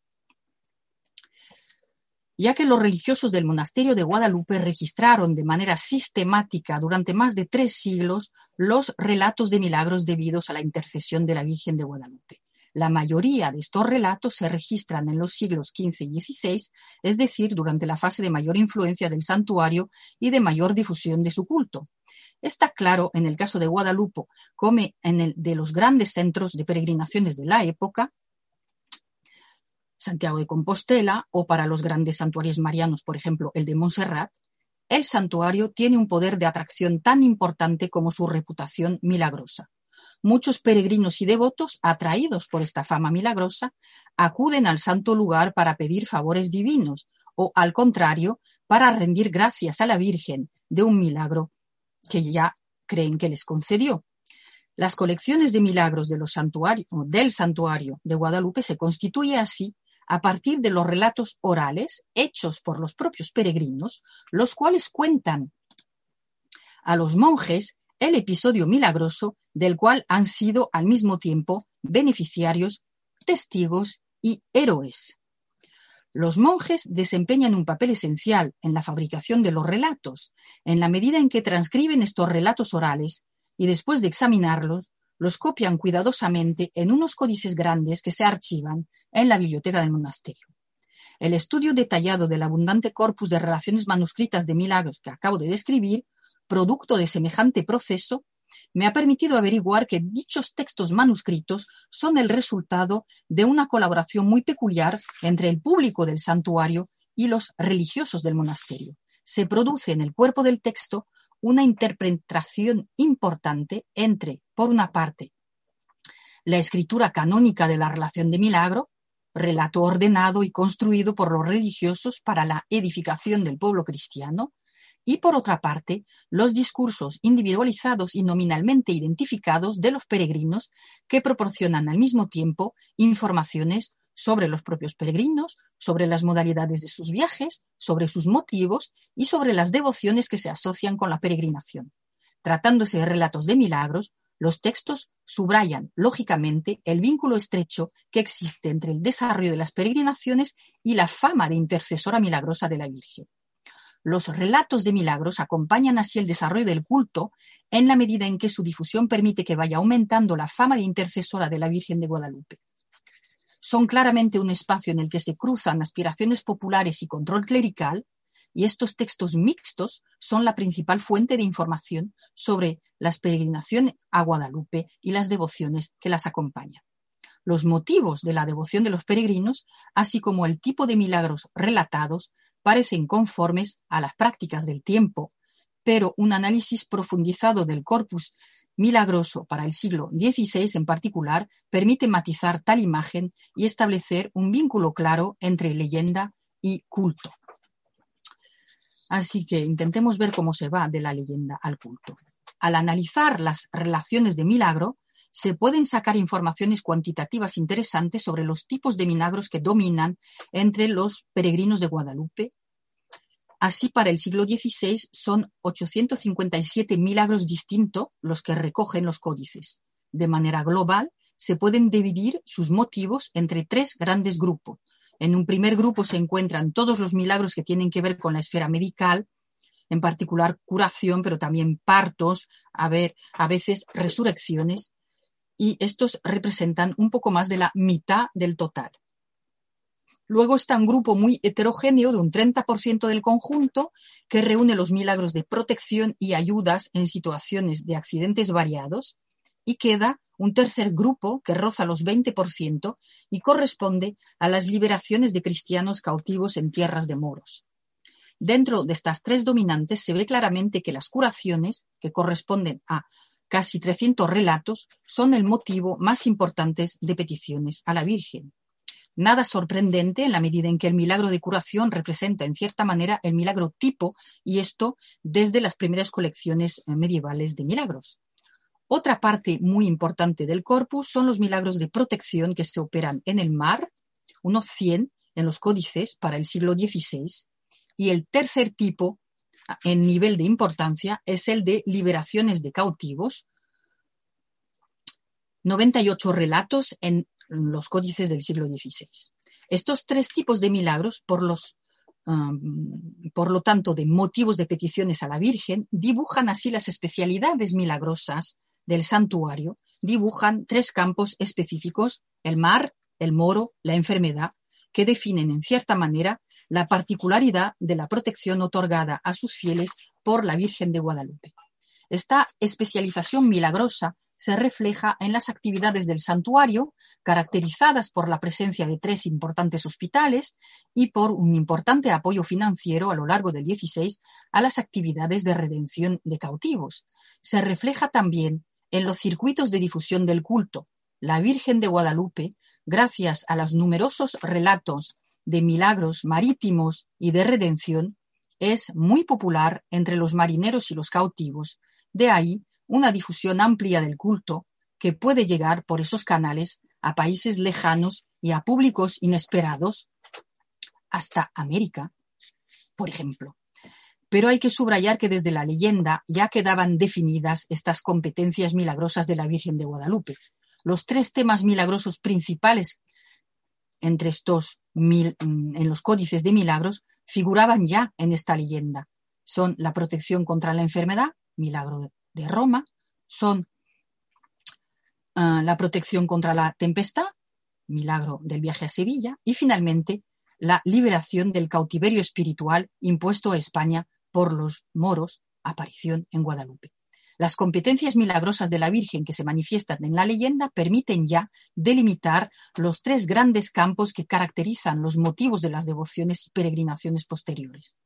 ya que los religiosos del monasterio de Guadalupe registraron de manera sistemática durante más de tres siglos los relatos de milagros debidos a la intercesión de la Virgen de Guadalupe. La mayoría de estos relatos se registran en los siglos XV y XVI, es decir, durante la fase de mayor influencia del santuario y de mayor difusión de su culto. Está claro en el caso de Guadalupe, como en el de los grandes centros de peregrinaciones de la época, Santiago de Compostela o para los grandes santuarios marianos, por ejemplo, el de Montserrat, el santuario tiene un poder de atracción tan importante como su reputación milagrosa. Muchos peregrinos y devotos, atraídos por esta fama milagrosa, acuden al santo lugar para pedir favores divinos o, al contrario, para rendir gracias a la Virgen de un milagro que ya creen que les concedió. Las colecciones de milagros del santuario de Guadalupe se constituye así a partir de los relatos orales hechos por los propios peregrinos, los cuales cuentan a los monjes el episodio milagroso del cual han sido al mismo tiempo beneficiarios, testigos y héroes. Los monjes desempeñan un papel esencial en la fabricación de los relatos, en la medida en que transcriben estos relatos orales y después de examinarlos, los copian cuidadosamente en unos códices grandes que se archivan en la biblioteca del monasterio. El estudio detallado del abundante corpus de relaciones manuscritas de milagros que acabo de describir, producto de semejante proceso, me ha permitido averiguar que dichos textos manuscritos son el resultado de una colaboración muy peculiar entre el público del santuario y los religiosos del monasterio. Se produce en el cuerpo del texto una interpretación importante entre, por una parte, la escritura canónica de la relación de milagro, relato ordenado y construido por los religiosos para la edificación del pueblo cristiano, y por otra parte, los discursos individualizados y nominalmente identificados de los peregrinos que proporcionan al mismo tiempo informaciones sobre los propios peregrinos, sobre las modalidades de sus viajes, sobre sus motivos y sobre las devociones que se asocian con la peregrinación. Tratándose de relatos de milagros, los textos subrayan, lógicamente, el vínculo estrecho que existe entre el desarrollo de las peregrinaciones y la fama de intercesora milagrosa de la Virgen. Los relatos de milagros acompañan así el desarrollo del culto en la medida en que su difusión permite que vaya aumentando la fama de intercesora de la Virgen de Guadalupe. Son claramente un espacio en el que se cruzan aspiraciones populares y control clerical, y estos textos mixtos son la principal fuente de información sobre las peregrinaciones a Guadalupe y las devociones que las acompañan. Los motivos de la devoción de los peregrinos, así como el tipo de milagros relatados, parecen conformes a las prácticas del tiempo, pero un análisis profundizado del corpus milagroso para el siglo XVI en particular permite matizar tal imagen y establecer un vínculo claro entre leyenda y culto. Así que intentemos ver cómo se va de la leyenda al culto. Al analizar las relaciones de milagro, se pueden sacar informaciones cuantitativas interesantes sobre los tipos de milagros que dominan entre los peregrinos de Guadalupe. Así, para el siglo XVI son 857 milagros distintos los que recogen los códices. De manera global, se pueden dividir sus motivos entre tres grandes grupos, en un primer grupo se encuentran todos los milagros que tienen que ver con la esfera medical, en particular curación, pero también partos, a, ver, a veces resurrecciones, y estos representan un poco más de la mitad del total. Luego está un grupo muy heterogéneo de un 30% del conjunto que reúne los milagros de protección y ayudas en situaciones de accidentes variados y queda un tercer grupo que roza los 20% y corresponde a las liberaciones de cristianos cautivos en tierras de moros. Dentro de estas tres dominantes se ve claramente que las curaciones, que corresponden a casi 300 relatos, son el motivo más importante de peticiones a la Virgen. Nada sorprendente en la medida en que el milagro de curación representa en cierta manera el milagro tipo y esto desde las primeras colecciones medievales de milagros. Otra parte muy importante del corpus son los milagros de protección que se operan en el mar, unos 100 en los códices para el siglo XVI, y el tercer tipo en nivel de importancia es el de liberaciones de cautivos, 98 relatos en los códices del siglo XVI. Estos tres tipos de milagros, por, los, um, por lo tanto, de motivos de peticiones a la Virgen, dibujan así las especialidades milagrosas del santuario dibujan tres campos específicos, el mar, el moro, la enfermedad, que definen en cierta manera la particularidad de la protección otorgada a sus fieles por la Virgen de Guadalupe. Esta especialización milagrosa se refleja en las actividades del santuario, caracterizadas por la presencia de tres importantes hospitales y por un importante apoyo financiero a lo largo del XVI a las actividades de redención de cautivos. Se refleja también en los circuitos de difusión del culto. La Virgen de Guadalupe, gracias a los numerosos relatos de milagros marítimos y de redención, es muy popular entre los marineros y los cautivos. De ahí una difusión amplia del culto que puede llegar por esos canales a países lejanos y a públicos inesperados, hasta América, por ejemplo pero hay que subrayar que desde la leyenda ya quedaban definidas estas competencias milagrosas de la Virgen de Guadalupe. Los tres temas milagrosos principales entre estos mil, mm, en los códices de milagros figuraban ya en esta leyenda. Son la protección contra la enfermedad, milagro de Roma, son ah, la protección contra la tempestad, milagro del viaje a Sevilla, y finalmente la liberación del cautiverio espiritual impuesto a España por los moros, aparición en Guadalupe. Las competencias milagrosas de la Virgen que se manifiestan en la leyenda permiten ya delimitar los tres grandes campos que caracterizan los motivos de las devociones y peregrinaciones posteriores.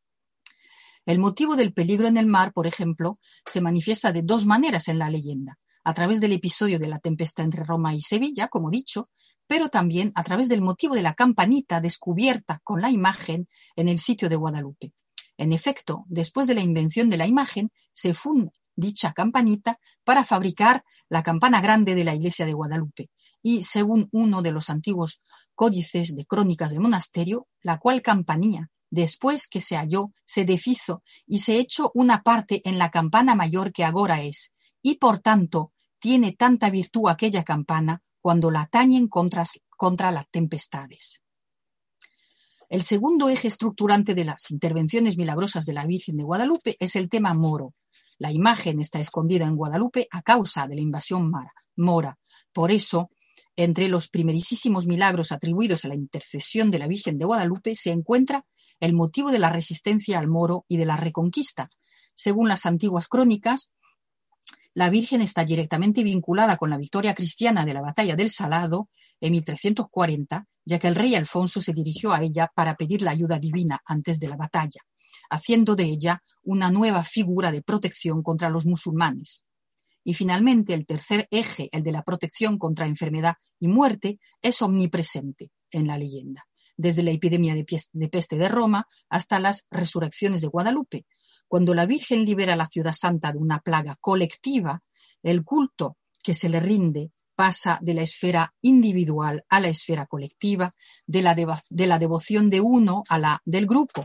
El motivo del peligro en el mar, por ejemplo, se manifiesta de dos maneras en la leyenda, a través del episodio de la tempestad entre Roma y Sevilla, como dicho, pero también a través del motivo de la campanita descubierta con la imagen en el sitio de Guadalupe. En efecto, después de la invención de la imagen, se funda dicha campanita para fabricar la campana grande de la iglesia de Guadalupe. Y según uno de los antiguos códices de crónicas del monasterio, la cual campanilla, después que se halló, se deshizo y se echó una parte en la campana mayor que ahora es, y por tanto tiene tanta virtud aquella campana cuando la tañen contra, contra las tempestades. El segundo eje estructurante de las intervenciones milagrosas de la Virgen de Guadalupe es el tema moro. La imagen está escondida en Guadalupe a causa de la invasión mora. Por eso, entre los primerísimos milagros atribuidos a la intercesión de la Virgen de Guadalupe se encuentra el motivo de la resistencia al moro y de la reconquista. Según las antiguas crónicas, la Virgen está directamente vinculada con la victoria cristiana de la batalla del Salado en 1340, ya que el rey Alfonso se dirigió a ella para pedir la ayuda divina antes de la batalla, haciendo de ella una nueva figura de protección contra los musulmanes. Y finalmente, el tercer eje, el de la protección contra enfermedad y muerte, es omnipresente en la leyenda, desde la epidemia de peste de Roma hasta las resurrecciones de Guadalupe, cuando la Virgen libera la ciudad santa de una plaga colectiva, el culto que se le rinde pasa de la esfera individual a la esfera colectiva, de la, de la devoción de uno a la del grupo.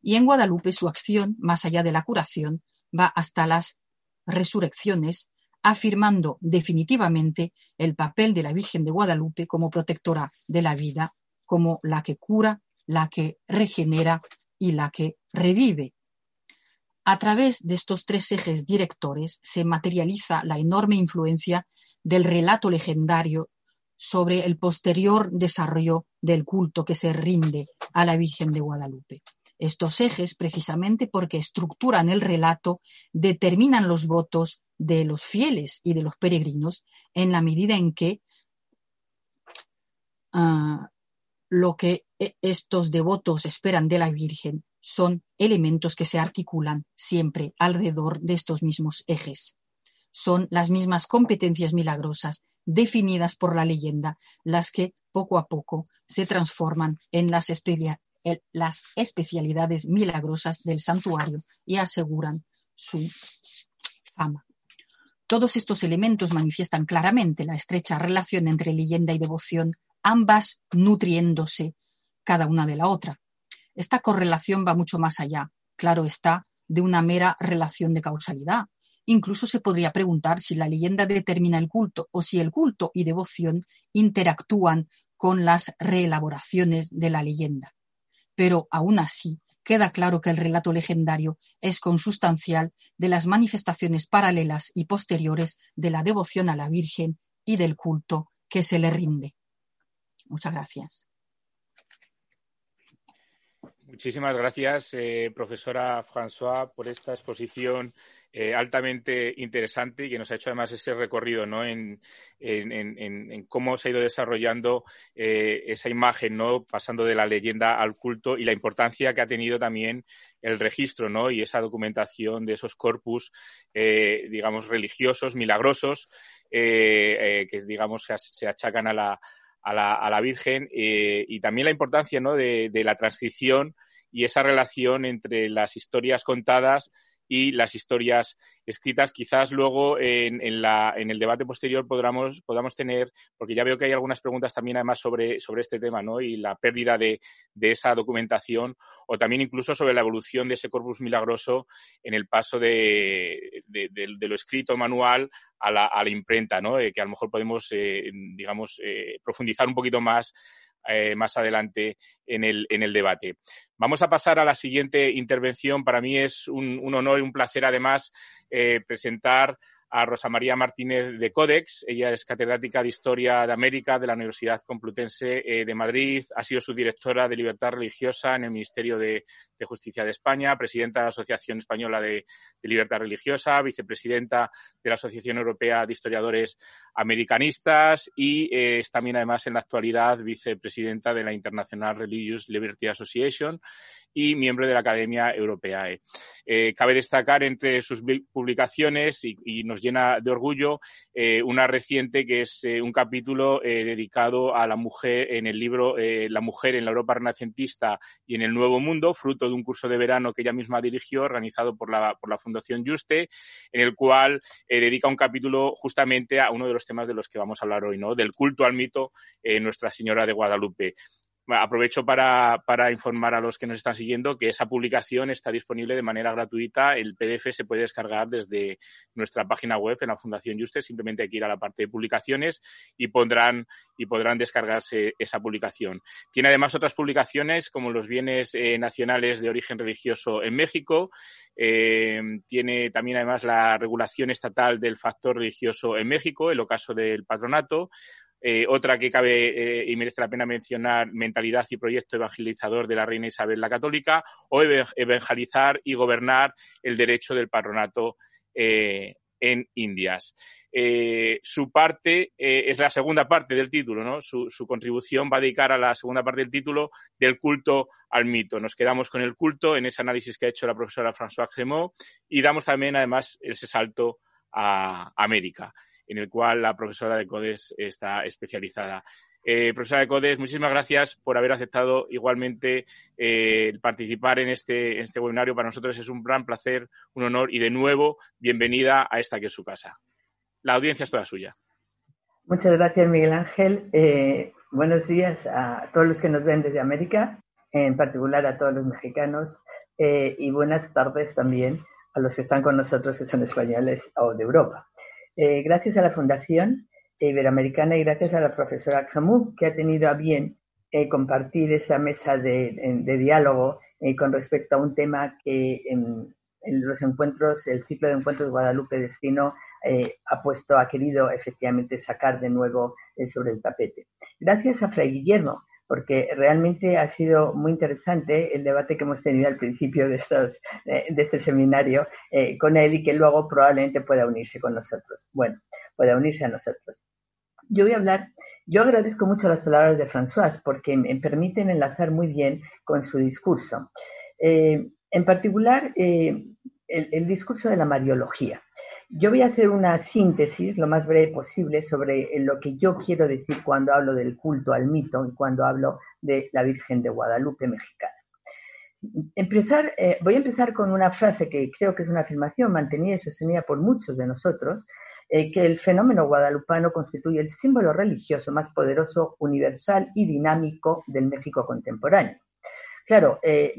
Y en Guadalupe su acción, más allá de la curación, va hasta las resurrecciones, afirmando definitivamente el papel de la Virgen de Guadalupe como protectora de la vida, como la que cura, la que regenera y la que revive. A través de estos tres ejes directores se materializa la enorme influencia del relato legendario sobre el posterior desarrollo del culto que se rinde a la Virgen de Guadalupe. Estos ejes, precisamente porque estructuran el relato, determinan los votos de los fieles y de los peregrinos en la medida en que ah, lo que e, estos devotos esperan de la Virgen son elementos que se articulan siempre alrededor de estos mismos ejes. Son las mismas competencias milagrosas definidas por la leyenda las que poco a poco se transforman en las, especialidades milagrosas del santuario y aseguran su fama. Todos estos elementos manifiestan claramente la estrecha relación entre leyenda y devoción, ambas nutriéndose cada una de la otra. Esta correlación va mucho más allá, claro está, de una mera relación de causalidad. Incluso se podría preguntar si la leyenda determina el culto o si el culto y devoción interactúan con las reelaboraciones de la leyenda. Pero aún así, queda claro que el relato legendario es consustancial de las manifestaciones paralelas y posteriores de la devoción a la Virgen y del culto que se le rinde. Muchas gracias. Muchísimas gracias, eh, profesora François, por esta exposición eh, altamente interesante y que nos ha hecho además ese recorrido ¿no? en, cómo se ha ido desarrollando eh, esa imagen, ¿no? pasando de la leyenda al culto y la importancia que ha tenido también el registro ¿no? y esa documentación de esos corpus, digamos, religiosos, milagrosos, que digamos se achacan a la a la, a la Virgen eh, y también la importancia ¿no? de, la transcripción y esa relación entre las historias contadas y las historias escritas. Quizás luego en, en, la, en el debate posterior podamos, podamos tener, porque ya veo que hay algunas preguntas también además sobre, sobre este tema ¿no? y la pérdida de, de, esa documentación o también incluso sobre la evolución de ese corpus milagroso en el paso de, de, lo escrito manual a la, a la imprenta, ¿no? Eh, que a lo mejor podemos, eh, digamos, eh, profundizar un poquito más eh, más adelante en el, en el debate. Vamos a pasar a la siguiente intervención. Para mí es un, un honor y un placer, además, eh, presentar a Rosa María Martínez de Codex. Ella es catedrática de Historia de América de la Universidad Complutense eh, de Madrid. Ha sido subdirectora de Libertad Religiosa en el Ministerio de, Justicia de España, presidenta de la Asociación Española de, de, Libertad Religiosa, vicepresidenta de la Asociación Europea de Historiadores Americanistas y eh, es también, además, en la actualidad vicepresidenta de la International Religious Liberty Association y miembro de la Academia Europea. Eh, cabe destacar entre sus publicaciones, y, nos llena de orgullo, eh, una reciente que es un capítulo dedicado a la mujer en el libro La mujer en la Europa renacentista y en el Nuevo Mundo, fruto de un curso de verano que ella misma dirigió, organizado por la, por la Fundación Juste, en el cual dedica un capítulo justamente a uno de los temas de los que vamos a hablar hoy, ¿no? Del culto al mito Nuestra Señora de Guadalupe. Aprovecho para, informar a los que nos están siguiendo que esa publicación está disponible de manera gratuita. El PDF se puede descargar desde nuestra página web en la Fundación Juste. Simplemente hay que ir a la parte de publicaciones y, pondrán, y podrán descargarse esa publicación. Tiene además otras publicaciones como los bienes eh, nacionales de origen religioso en México. Eh, tiene también además la regulación estatal del factor religioso en México, el ocaso del patronato eh, otra que cabe eh, y merece la pena mencionar, mentalidad y proyecto evangelizador de la reina Isabel la Católica, o evangelizar y gobernar el derecho del patronato eh, en Indias. su parte es la segunda parte del título, ¿no? Su, contribución va a dedicar a la segunda parte del título del culto al mito. Nos quedamos con el culto en ese análisis que ha hecho la profesora François Cremont y damos también, además, ese salto a América en el cual la profesora de CODES está especializada. Eh, profesora de CODES, muchísimas gracias por haber aceptado igualmente eh, participar en este, en este webinario. Para nosotros es un gran placer, un honor y de nuevo, bienvenida a esta que es su casa. La audiencia es toda suya. Muchas gracias, Miguel Ángel. Eh, buenos días a todos los que nos ven desde América, en particular a todos los mexicanos, y buenas tardes también a los que están con nosotros, que son españoles o de Europa. Eh, gracias a la Fundación Iberoamericana y gracias a la profesora Camus, que ha tenido a bien eh, compartir esa mesa de, diálogo eh, con respecto a un tema que en, los encuentros, el ciclo de encuentros Guadalupe Destino ha puesto, ha querido efectivamente sacar de nuevo sobre el tapete. Gracias a Fray Guillermo, porque realmente ha sido muy interesante el debate que hemos tenido al principio de, estos, de este seminario eh, con él y que luego probablemente pueda unirse con nosotros. Bueno, pueda unirse a nosotros. Yo voy a hablar, yo agradezco mucho las palabras de François porque me permiten enlazar muy bien con su discurso. Eh, en particular, eh, el discurso de la Mariología. Yo voy a hacer una síntesis lo más breve posible sobre lo que yo quiero decir cuando hablo del culto al mito y cuando hablo de la Virgen de Guadalupe mexicana. Empezar, eh, voy a empezar con una frase que creo que es una afirmación mantenida y sostenida por muchos de nosotros, eh, que el fenómeno guadalupano constituye el símbolo religioso más poderoso, universal y dinámico del México contemporáneo. Claro, eh,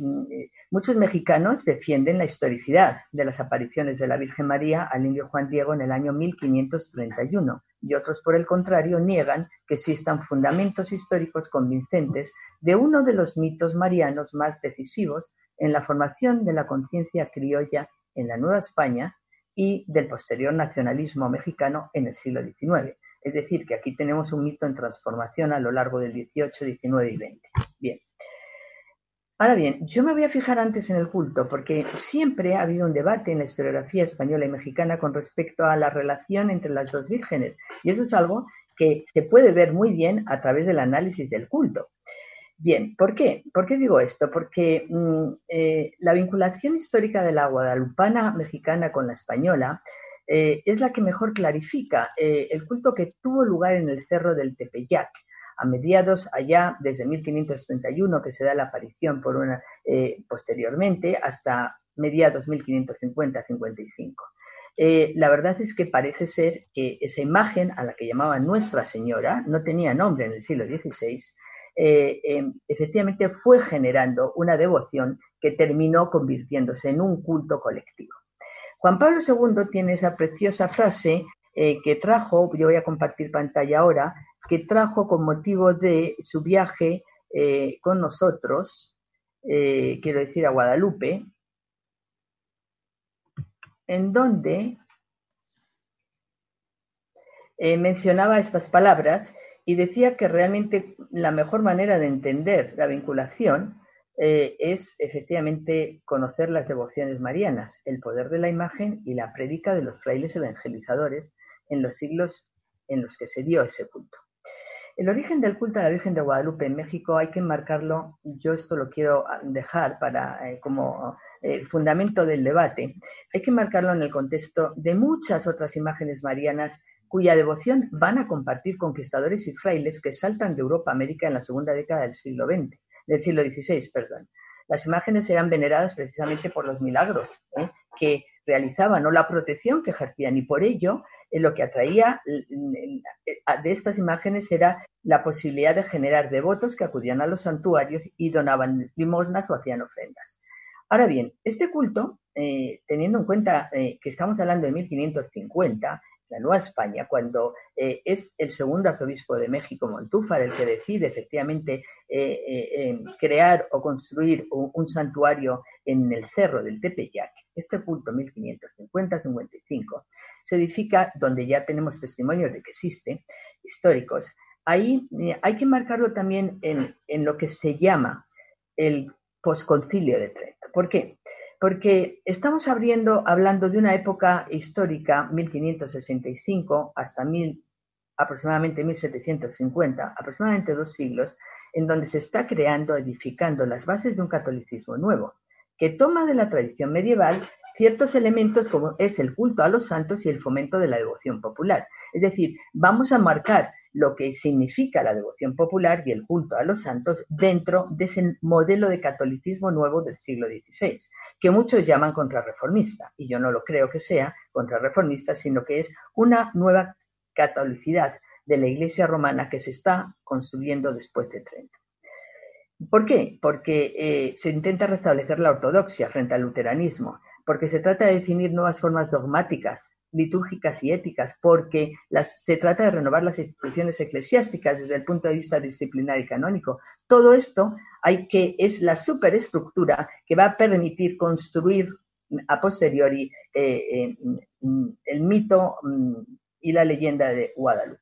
muchos mexicanos defienden la historicidad de las apariciones de la Virgen María al indio Juan Diego en el año 1531 y otros, por el contrario, niegan que existan fundamentos históricos convincentes de uno de los mitos marianos más decisivos en la formación de la conciencia criolla en la Nueva España y del posterior nacionalismo mexicano en el siglo XIX. Es decir, que aquí tenemos un mito en transformación a lo largo del XVIII, XIX y XX. Bien. Ahora bien, yo me voy a fijar antes en el culto, porque siempre ha habido un debate en la historiografía española y mexicana con respecto a la relación entre las dos vírgenes, y eso es algo que se puede ver muy bien a través del análisis del culto. Bien, ¿por qué? ¿Por qué digo esto? Porque mm, eh, la vinculación histórica de la guadalupana mexicana con la española eh, es la que mejor clarifica eh, el culto que tuvo lugar en el cerro del Tepeyac a mediados allá, desde 1531, que se da la aparición por una, eh, posteriormente, hasta mediados 1550-55. Eh, la verdad es que parece ser que esa imagen a la que llamaban Nuestra Señora no tenía nombre en el siglo XVI, eh, em, efectivamente fue generando una devoción que terminó convirtiéndose en un culto colectivo. Juan Pablo II tiene esa preciosa frase que trajo, yo voy a compartir pantalla ahora, que trajo con motivo de su viaje eh, con nosotros, eh, quiero decir a Guadalupe, en donde eh, mencionaba estas palabras y decía que realmente la mejor manera de entender la vinculación es efectivamente conocer las devociones marianas, el poder de la imagen y la prédica de los frailes evangelizadores en los siglos en los que se dio ese culto. El origen del culto a la Virgen de Guadalupe en México hay que enmarcarlo, yo esto lo quiero dejar para eh, como eh, fundamento del debate, hay que enmarcarlo en el contexto de muchas otras imágenes marianas cuya devoción van a compartir conquistadores y frailes que saltan de Europa a América en la segunda década del siglo XX, del siglo XVI, perdón. Las imágenes eran veneradas precisamente por los milagros ¿eh? que realizaban o la protección que ejercían y por ello lo que atraía de estas imágenes era la posibilidad de generar devotos que acudían a los santuarios y donaban limosnas o hacían ofrendas. Ahora bien, este culto, eh, teniendo en cuenta eh, que estamos hablando de 1550, la Nueva España, cuando eh, es el segundo arzobispo de México, Montúfar, el que decide efectivamente crear o construir un, santuario en el cerro del Tepeyac, este culto 1550-55, se edifica donde ya tenemos testimonios de que existe, históricos. Ahí eh, hay que marcarlo también en, lo que se llama el posconcilio de Trento. ¿Por qué? Porque estamos abriendo, hablando de una época histórica, 1565 hasta mil, aproximadamente 1750, aproximadamente dos siglos, en donde se está creando, edificando las bases de un catolicismo nuevo, que toma de la tradición medieval ciertos elementos como es el culto a los santos y el fomento de la devoción popular. Es decir, vamos a marcar lo que significa la devoción popular y el culto a los santos dentro de ese modelo de catolicismo nuevo del siglo XVI, que muchos llaman contrarreformista, y yo no lo creo que sea contrarreformista, sino que es una nueva catolicidad de la Iglesia romana que se está construyendo después de Trento. ¿Por qué? Porque eh, se intenta restablecer la ortodoxia frente al luteranismo, porque se trata de definir nuevas formas dogmáticas, litúrgicas y éticas, porque se trata de renovar las instituciones eclesiásticas desde el punto de vista disciplinar y canónico. Todo esto hay que es la superestructura que va a permitir construir a posteriori eh, eh, el mito mm, y la leyenda de Guadalupe.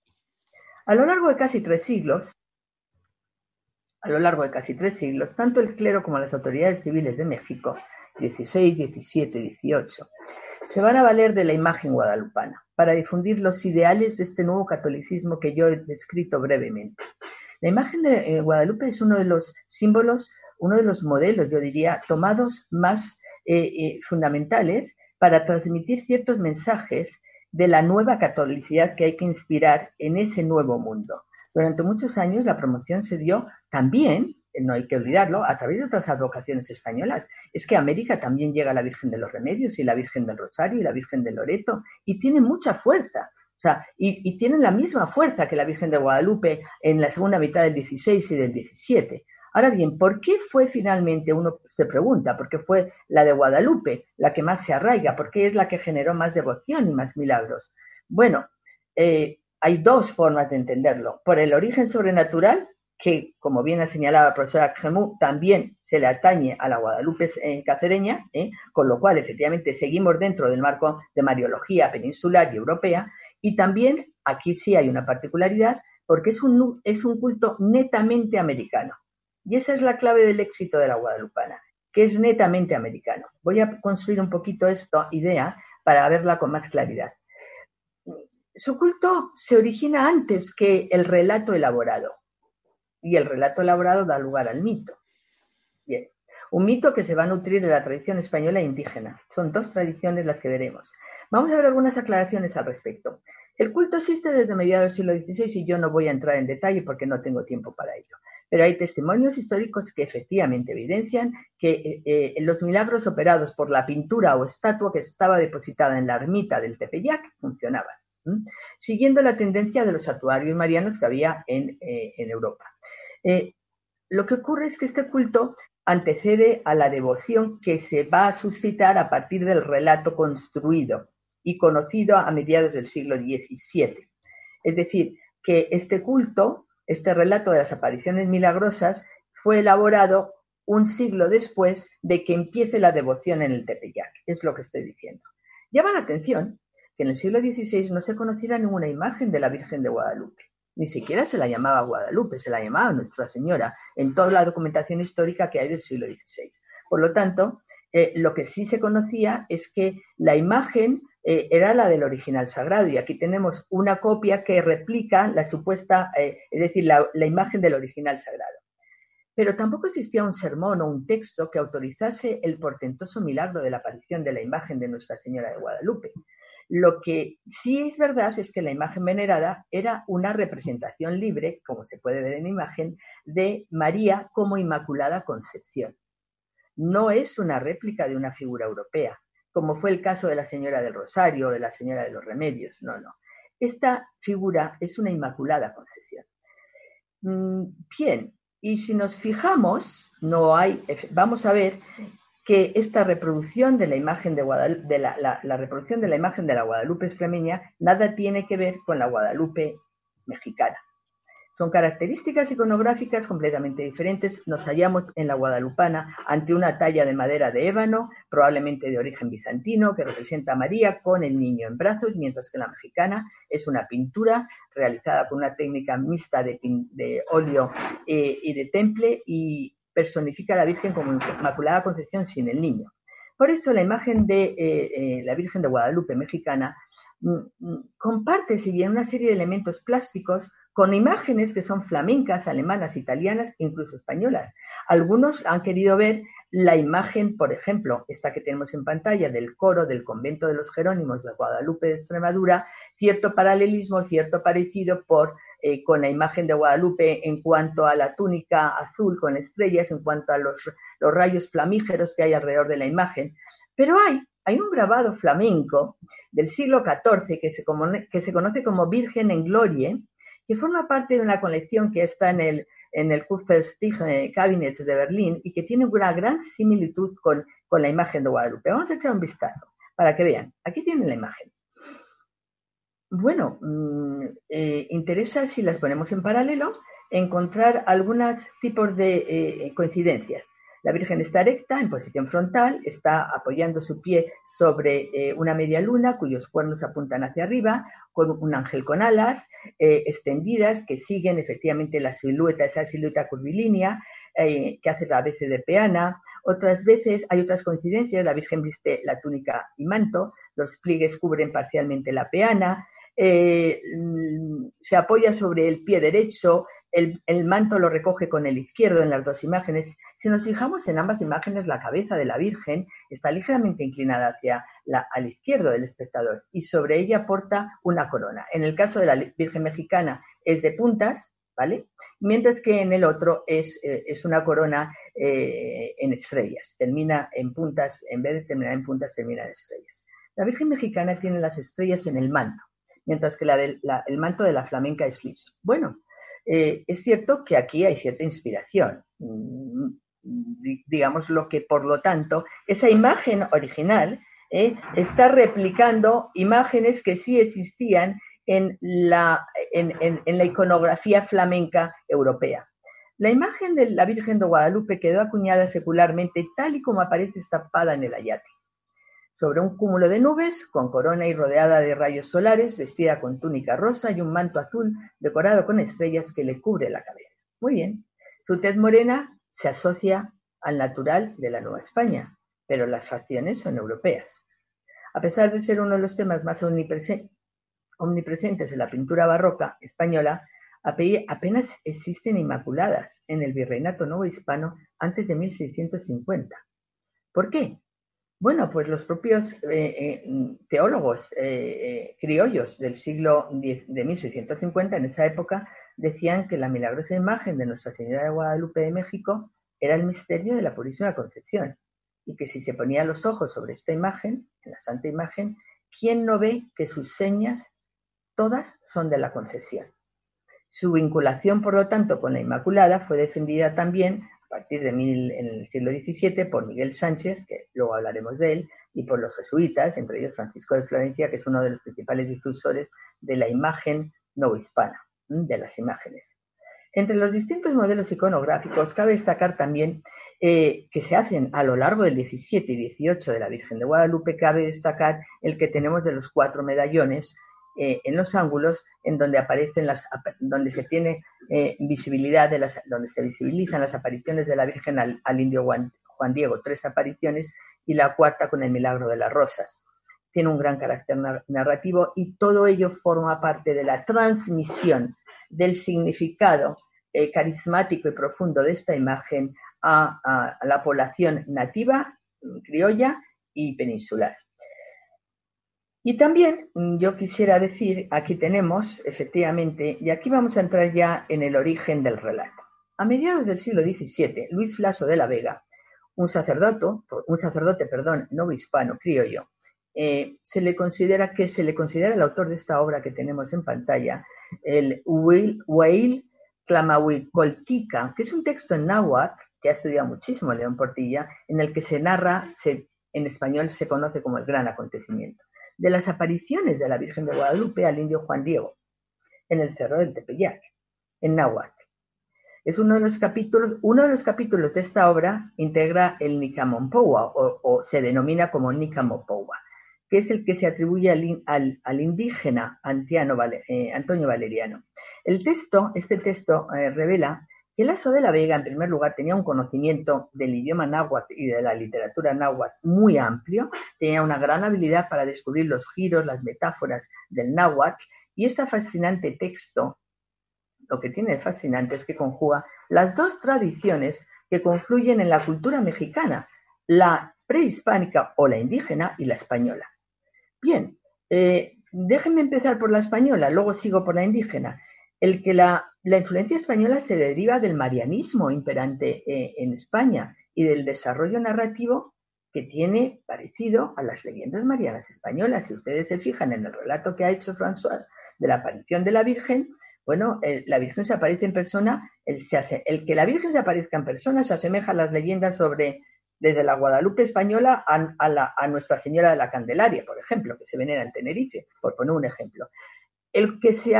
A lo largo de casi tres siglos, a lo largo de casi tres siglos, tanto el clero como las autoridades civiles de México 16, 17, 18, se van a valer de la imagen guadalupana para difundir los ideales de este nuevo catolicismo que yo he descrito brevemente. La imagen de eh, Guadalupe es uno de los símbolos, uno de los modelos, yo diría, tomados más eh, eh, fundamentales para transmitir ciertos mensajes de la nueva catolicidad que hay que inspirar en ese nuevo mundo. Durante muchos años la promoción se dio también no hay que olvidarlo, a través de otras advocaciones españolas. Es que América también llega la Virgen de los Remedios y la Virgen del Rosario y la Virgen de Loreto y tienen mucha fuerza. O sea, y, tienen la misma fuerza que la Virgen de Guadalupe en la segunda mitad del 16 y del 17. Ahora bien, ¿por qué fue finalmente, uno se pregunta, por qué fue la de Guadalupe la que más se arraiga? ¿Por qué es la que generó más devoción y más milagros? Bueno, eh, hay dos formas de entenderlo. Por el origen sobrenatural que, como bien ha señalado la profesora Gemú, también se le atañe a la Guadalupe cacereña, ¿eh? con lo cual efectivamente seguimos dentro del marco de Mariología peninsular y europea, y también aquí sí hay una particularidad, porque es un, es un culto netamente americano. Y esa es la clave del éxito de la guadalupana, que es netamente americano. Voy a construir un poquito esta idea para verla con más claridad. Su culto se origina antes que el relato elaborado y el relato elaborado da lugar al mito. Bien, un mito que se va a nutrir de la tradición española e indígena. Son dos tradiciones las que veremos. Vamos a ver algunas aclaraciones al respecto. El culto existe desde mediados del siglo XVI y yo no voy a entrar en detalle porque no tengo tiempo para ello. Pero hay testimonios históricos que efectivamente evidencian que eh, eh, los milagros operados por la pintura o estatua que estaba depositada en la ermita del Tepeyac funcionaban, siguiendo la tendencia de los santuarios marianos que había en eh, Europa. Eh, lo que ocurre es que este culto antecede a la devoción que se va a suscitar a partir del relato construido y conocido a mediados del siglo XVII. Es decir, que este culto, este relato de las apariciones milagrosas, fue elaborado un siglo después de que empiece la devoción en el Tepeyac. Es lo que estoy diciendo. Llama la atención que en el siglo XVI no se conociera ninguna imagen de la Virgen de Guadalupe. Ni siquiera se la llamaba Guadalupe, se la llamaba Nuestra Señora en toda la documentación histórica que hay del siglo XVI. Por lo tanto, Eh, lo que sí se conocía es que la imagen eh, era la del original sagrado y aquí tenemos una copia que replica la supuesta, es decir, la imagen del original sagrado. Pero tampoco existía un sermón o un texto que autorizase el portentoso milagro de la aparición de la imagen de Nuestra Señora de Guadalupe. Lo que sí es verdad es que la imagen venerada era una representación libre, como se puede ver en imagen, de María como Inmaculada Concepción. No es una réplica de una figura europea, como fue el caso de la Señora del Rosario o de la Señora de los Remedios. No, no. Esta figura es una Inmaculada Concepción. Mm, bien, y si nos fijamos, no hay, vamos a ver que esta reproducción de la imagen de, la, reproducción de la imagen de la Guadalupe extremeña nada tiene que ver con la Guadalupe mexicana. Son características iconográficas completamente diferentes. Nos hallamos en la guadalupana ante una talla de madera de ébano, probablemente de origen bizantino, que representa a María con el niño en brazos, mientras que la mexicana es una pintura realizada con una técnica mixta de, óleo eh, y de temple y personifica a la Virgen como Inmaculada Concepción sin el niño. Por eso la imagen de eh, eh, la Virgen de Guadalupe mexicana mm, mm, comparte, si bien, una serie de elementos plásticos con imágenes que son flamencas, alemanas, italianas, incluso españolas. Algunos han querido ver la imagen, por ejemplo, esta que tenemos en pantalla del coro del convento de los Jerónimos de Guadalupe de Extremadura, cierto paralelismo, cierto parecido por eh, con la imagen de Guadalupe en cuanto a la túnica azul con estrellas, en cuanto a los, rayos flamígeros que hay alrededor de la imagen. Pero hay, hay un grabado flamenco del siglo XIV que se, que se conoce como Virgen en Gloria, que forma parte de una colección que está en el, en el Kupferstiche Cabinet de Berlín y que tiene una gran similitud con, con la imagen de Guadalupe. Vamos a echar un vistazo para que vean. Aquí tienen la imagen. Bueno, mm, eh, interesa si las ponemos en paralelo encontrar algunos tipos de eh, coincidencias. La Virgen está erecta, en posición frontal, está apoyando su pie sobre eh, una media luna cuyos cuernos apuntan hacia arriba, con un ángel con alas extendidas que siguen efectivamente la silueta, esa silueta curvilínea que hace a veces de peana. Otras veces hay otras coincidencias, la Virgen viste la túnica y manto, los pliegues cubren parcialmente la peana, eh, mm, se apoya sobre el pie derecho, el, manto lo recoge con el izquierdo en las dos imágenes. Si nos fijamos en ambas imágenes, la cabeza de la Virgen está ligeramente inclinada hacia la, al izquierdo del espectador y sobre ella porta una corona. En el caso de la Virgen mexicana es de puntas, ¿vale? Mientras que en el otro es, eh, es una corona eh, en estrellas. Termina en puntas, en vez de terminar en puntas, termina en estrellas. La Virgen mexicana tiene las estrellas en el manto mientras que el manto de la flamenca es liso. Bueno, eh, es cierto que aquí hay cierta inspiración. Mm, digamos lo que, por lo tanto, esa imagen original eh, está replicando imágenes que sí existían en la, en, la iconografía flamenca europea. La imagen de la Virgen de Guadalupe quedó acuñada secularmente tal y como aparece estampada en el ayate sobre un cúmulo de nubes, con corona y rodeada de rayos solares, vestida con túnica rosa y un manto azul decorado con estrellas que le cubre la cabeza. Muy bien. Su tez morena se asocia al natural de la Nueva España, pero las facciones son europeas. A pesar de ser uno de los temas más omnipresentes en la pintura barroca española, apenas existen inmaculadas en el virreinato nuevo hispano antes de 1650. ¿Por qué? Bueno, pues los propios eh, eh, teólogos eh, criollos del siglo de 1650, en esa época, decían que la milagrosa imagen de Nuestra Señora de Guadalupe de México era el misterio de la Purísima Concepción y que si se ponía los ojos sobre esta imagen, en la santa imagen, ¿quién no ve que sus señas todas son de la Concepción? Su vinculación, por lo tanto, con la Inmaculada fue defendida también partir de mil, en el siglo XVII por Miguel Sánchez, que luego hablaremos de él, y por los jesuitas, entre ellos Francisco de Florencia, que es uno de los principales difusores de la imagen novohispana, de las imágenes. Entre los distintos modelos iconográficos cabe destacar también eh, que se hacen a lo largo del XVII y XVIII de la Virgen de Guadalupe, cabe destacar el que tenemos de los cuatro medallones eh, en los ángulos en donde aparecen las, donde se tiene eh, visibilidad de las, donde se visibilizan las apariciones de la Virgen al, indio Juan, Diego, tres apariciones y la cuarta con el milagro de las rosas. Tiene un gran carácter narrativo y todo ello forma parte de la transmisión del significado eh, carismático y profundo de esta imagen a la población nativa, criolla y peninsular. Y también mm, yo quisiera decir, aquí tenemos, efectivamente, y aquí vamos a entrar ya en el origen del relato. A mediados del siglo XVII, Luis Flaso de la Vega, un sacerdote, un sacerdote, perdón, no hispano, criollo, eh, se le considera que se le considera el autor de esta obra que tenemos en pantalla, el Huil Clamahuicoltica, que es un texto en náhuatl que ha estudiado muchísimo León Portilla, en el que se narra, en español se conoce como el gran acontecimiento de las apariciones de la Virgen de Guadalupe al indio Juan Diego en el Cerro del Tepeyac, en Nahuatl. Es uno de los capítulos, uno de los capítulos de esta obra integra el Nicamonpowa o, o se denomina como Nicamopowa, que es el que se atribuye al, indígena eh, Antonio Valeriano. El texto, este texto eh, revela que Lazo de la Vega, en primer lugar, tenía un conocimiento del idioma náhuatl y de la literatura náhuatl muy amplio, tenía una gran habilidad para descubrir los giros, las metáforas del náhuatl, y este fascinante texto, lo que tiene de fascinante es que conjuga las dos tradiciones que confluyen en la cultura mexicana, la prehispánica o la indígena y la española. Bien, eh, déjenme empezar por la española, luego sigo por la indígena. El que la, influencia española se deriva del marianismo imperante eh, en España y del desarrollo narrativo que tiene parecido a las leyendas marianas españolas. Si ustedes se fijan en el relato que ha hecho François de la aparición de la Virgen, bueno, la Virgen se aparece en persona, el, que la Virgen se aparezca en persona se asemeja a las leyendas sobre desde la Guadalupe española a, a Nuestra Señora de la Candelaria, por ejemplo, que se venera en Tenerife, por poner un ejemplo el que, se,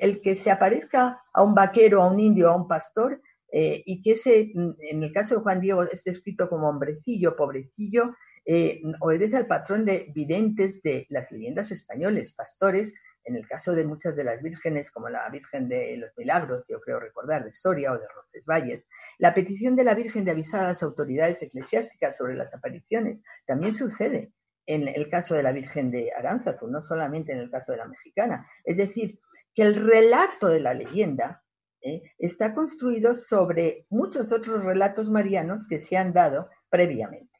el que se aparezca a un vaquero, a un indio, a un pastor, eh, y que ese, en el caso de Juan Diego, es descrito como hombrecillo, pobrecillo, eh, obedece al patrón de videntes de las leyendas españoles, pastores, en el caso de muchas de las vírgenes, como la Virgen de los Milagros, yo creo recordar, de Soria o de Roncesvalles, la petición de la Virgen de avisar a las autoridades eclesiásticas sobre las apariciones también sucede en el caso de la Virgen de Aránzazu, no solamente en el caso de la mexicana. Es decir, que el relato de la leyenda ¿eh? está construido sobre muchos otros relatos marianos que se han dado previamente.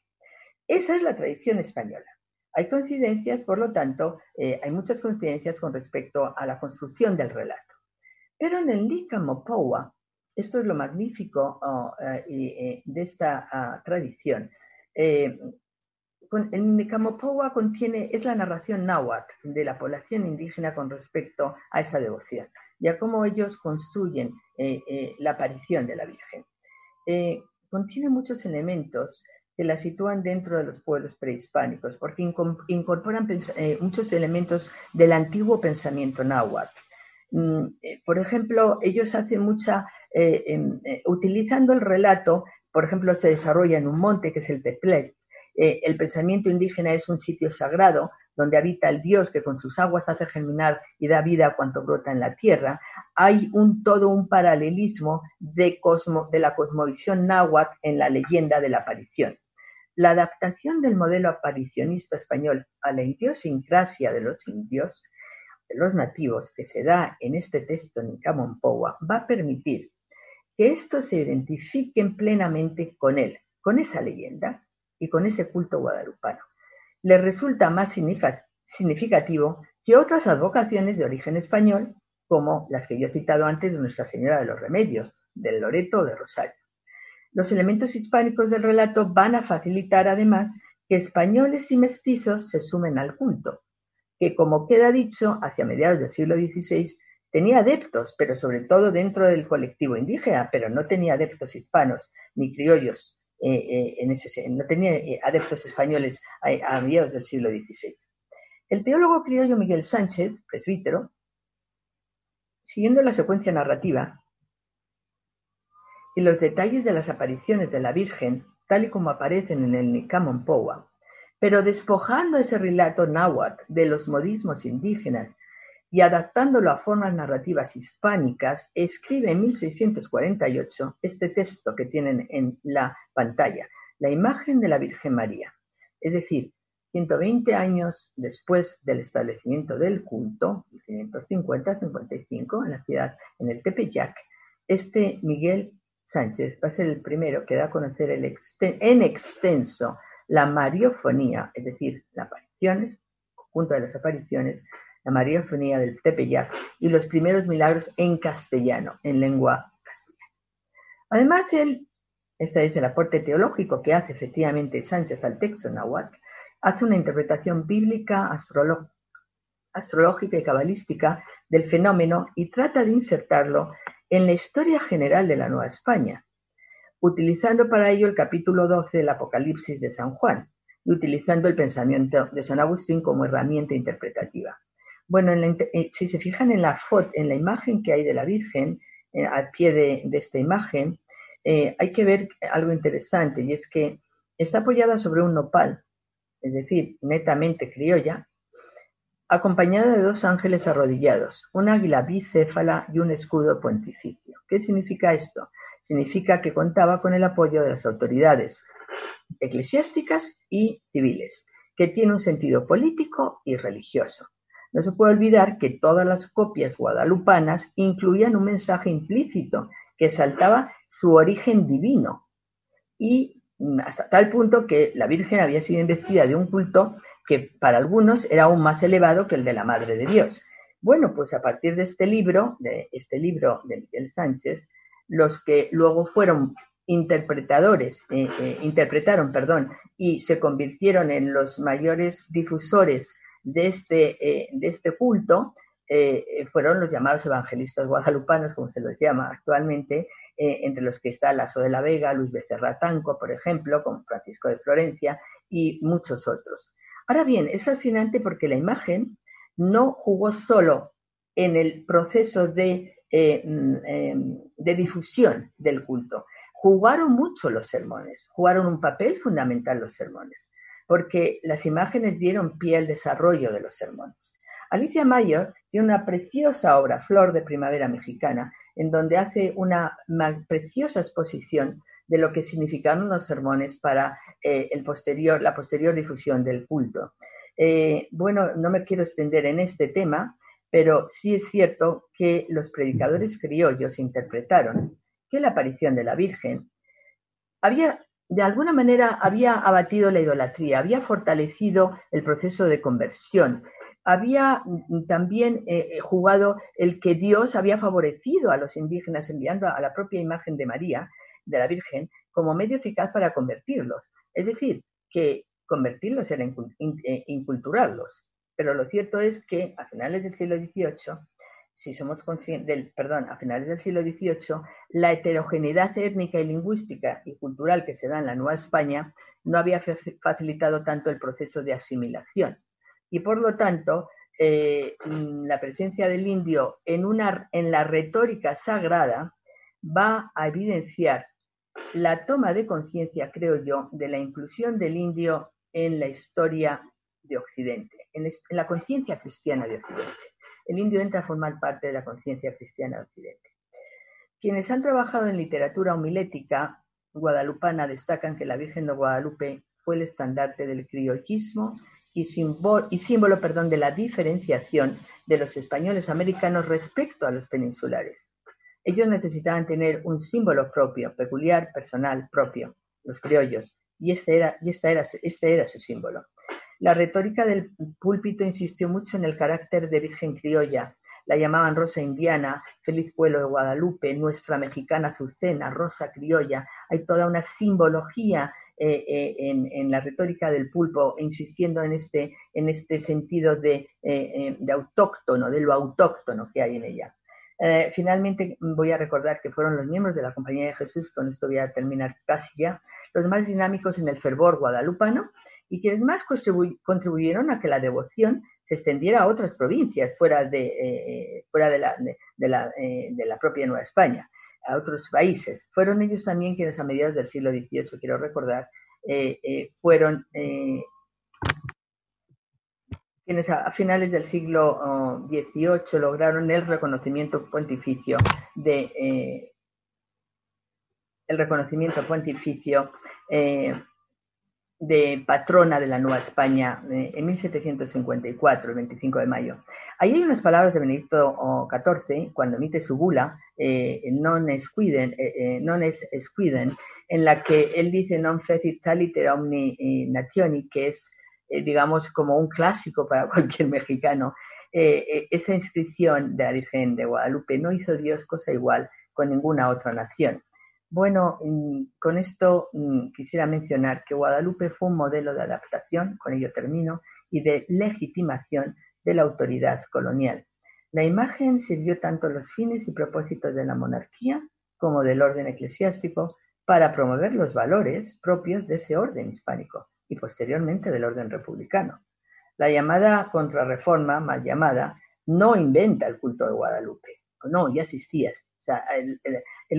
Esa es la tradición española. Hay coincidencias, por lo tanto, eh, hay muchas coincidencias con respecto a la construcción del relato. Pero en el Mopowa, esto es lo magnífico oh, eh, de esta ah, tradición, el Nicamopowa contiene, es la narración náhuatl de la población indígena con respecto a esa devoción y a cómo ellos construyen eh, eh, la aparición de la Virgen. Eh, contiene muchos elementos que la sitúan dentro de los pueblos prehispánicos, porque incorporan muchos elementos del antiguo pensamiento náhuatl. Mm, por ejemplo, ellos hacen mucha, em, utilizando el relato, por ejemplo, se desarrolla en un monte que es el Teplet, eh, el pensamiento indígena es un sitio sagrado donde habita el Dios que con sus aguas hace germinar y da vida a cuanto brota en la tierra, hay un todo un paralelismo de, de la cosmovisión náhuatl en la leyenda de la aparición. La adaptación del modelo aparicionista español a la idiosincrasia de los indios, de los nativos, que se da en este texto en Powa, va a permitir que estos se identifiquen plenamente con él, con esa leyenda, y con ese culto guadalupano. Le resulta más significativo que otras advocaciones de origen español, como las que yo he citado antes de Nuestra Señora de los Remedios, del Loreto o de Rosario. Los elementos hispánicos del relato van a facilitar además que españoles y mestizos se sumen al culto, que como queda dicho, hacia mediados del siglo XVI tenía adeptos, pero sobre todo dentro del colectivo indígena, pero no tenía adeptos hispanos ni criollos en ese, no tenía eh, adeptos españoles a, mediados del siglo XVI. El teólogo criollo Miguel Sánchez, presbítero, siguiendo la secuencia narrativa y los detalles de las apariciones de la Virgen, tal y como aparecen en el Nicamon Powa, pero despojando ese relato náhuatl de los modismos indígenas y adaptándolo a formas narrativas hispánicas, escribe en 1648 este texto que tienen en la pantalla, la imagen de la Virgen María. Es decir, 120 años después del establecimiento del culto, 1550-55, en la ciudad, en el Tepeyac, este Miguel Sánchez va a ser el primero que da a conocer en extenso la mariofonía, es decir, las apariciones, conjunto de las apariciones, la mariofonía del Tepeyac y los primeros milagros en castellano, en lengua castellana. Además, él, este es el aporte teológico que hace efectivamente Sánchez al texto náhuatl, hace una interpretación bíblica, astrológica y cabalística del fenómeno y trata de insertarlo en la historia general de la Nueva España, utilizando para ello el capítulo 12 del Apocalipsis de San Juan y utilizando el pensamiento de San Agustín como herramienta interpretativa. Bueno, eh, si se fijan en la foto, en la imagen que hay de la Virgen, eh, al pie de, esta imagen, eh, hay que ver algo interesante y es que está apoyada sobre un nopal, es decir, netamente criolla, acompañada de dos ángeles arrodillados, un águila bicéfala y un escudo pontificio. ¿Qué significa esto? Significa que contaba con el apoyo de las autoridades eclesiásticas y civiles, que tiene un sentido político y religioso. No se puede olvidar que todas las copias guadalupanas incluían un mensaje implícito que saltaba su origen divino y hasta tal punto que la Virgen había sido investida de un culto que para algunos era aún más elevado que el de la Madre de Dios. Bueno, pues a partir de este libro, de este libro de Miguel Sánchez, los que luego fueron interpretadores, eh, eh, interpretaron, perdón, y se convirtieron en los mayores difusores de este, eh, de este culto, fueron los llamados evangelistas guadalupanos, como se los llama actualmente, entre los que está Lazo de la Vega, Luis Becerra Tanco, por ejemplo, con Francisco de Florencia y muchos otros. Ahora bien, es fascinante porque la imagen no jugó solo en el proceso de, eh, mm, em, de difusión del culto, jugaron mucho los sermones, jugaron un papel fundamental los sermones, porque las imágenes dieron pie al desarrollo de los sermones. Alicia Mayer tiene una preciosa obra, Flor de Primavera Mexicana, en donde hace una preciosa exposición de lo que significaron los sermones para eh, el posterior, la posterior difusión del culto. Eh, bueno, no me quiero extender en este tema, pero sí es cierto que los predicadores criollos interpretaron que la aparición de la Virgen había, de alguna manera, había abatido la idolatría, había fortalecido el proceso de conversión, había también eh, jugado el que Dios había favorecido a los indígenas enviando a la propia imagen de María de la Virgen como medio eficaz para convertirlos. Es decir, que convertirlos era eh, inculturarlos. Pero lo cierto es que a finales del siglo XVIII, si somos conscientes, del, perdón, a finales del siglo XVIII, la heterogeneidad étnica y lingüística y cultural que se da en la Nueva España no había facilitado tanto el proceso de asimilación. Y por lo tanto, eh, la presencia del indio en, una, en la retórica sagrada va a evidenciar la toma de conciencia, creo yo, de la inclusión del indio en la historia de Occidente, en la conciencia cristiana de Occidente. El indio entra a formar parte de la conciencia cristiana de Occidente. Quienes han trabajado en literatura homilética guadalupana destacan que la Virgen de Guadalupe fue el estandarte del criollismo y, y símbolo perdón, de la diferenciación de los españoles americanos respecto a los peninsulares. Ellos necesitaban tener un símbolo propio, peculiar, personal, propio, los criollos, y este era, y era, este era su símbolo. La retórica del púlpito insistió mucho en el carácter de virgen criolla. La llamaban Rosa Indiana, Feliz Pueblo de Guadalupe, nuestra mexicana Azucena, Rosa Criolla. Hay toda una simbología eh, eh, en, la retórica del pulpo, insistiendo en este, en este sentido de, eh, autóctono, de lo autóctono que hay en ella. Finalmente voy a recordar que fueron los miembros de la Compañía de Jesús, con esto voy a terminar casi ya, los más dinámicos en el fervor guadalupano y quienes más contribuyeron a que la devoción se extendiera a otras provincias fuera de, eh, fuera de, la, de, la, eh, de la propia Nueva España, a otros países. Fueron ellos también quienes a mediados del siglo XVIII, quiero recordar, fueron quienes a, finales del siglo XVIII oh, lograron el reconocimiento pontificio de eh, el reconocimiento pontificio de patrona de la Nueva España en 1754, el 25 de mayo. Ahí hay unas palabras de Benedicto XIV cuando emite su bula, non, esquiden, non es esquiden, en la que él dice non fecit taliter omni nationi, que es, digamos, como un clásico para cualquier mexicano, eh, eh, esa inscripción de la Virgen de Guadalupe, no hizo Dios cosa igual con ninguna otra nación. Bueno, mm, con esto mm, quisiera mencionar que Guadalupe fue un modelo de adaptación, con ello termino, y de legitimación de la autoridad colonial. La imagen sirvió tanto los fines y propósitos de la monarquía como del orden eclesiástico para promover los valores propios de ese orden hispánico y posteriormente del orden republicano. La llamada contrarreforma, mal llamada, no inventa el culto de Guadalupe. No, ya existía. O sea, el,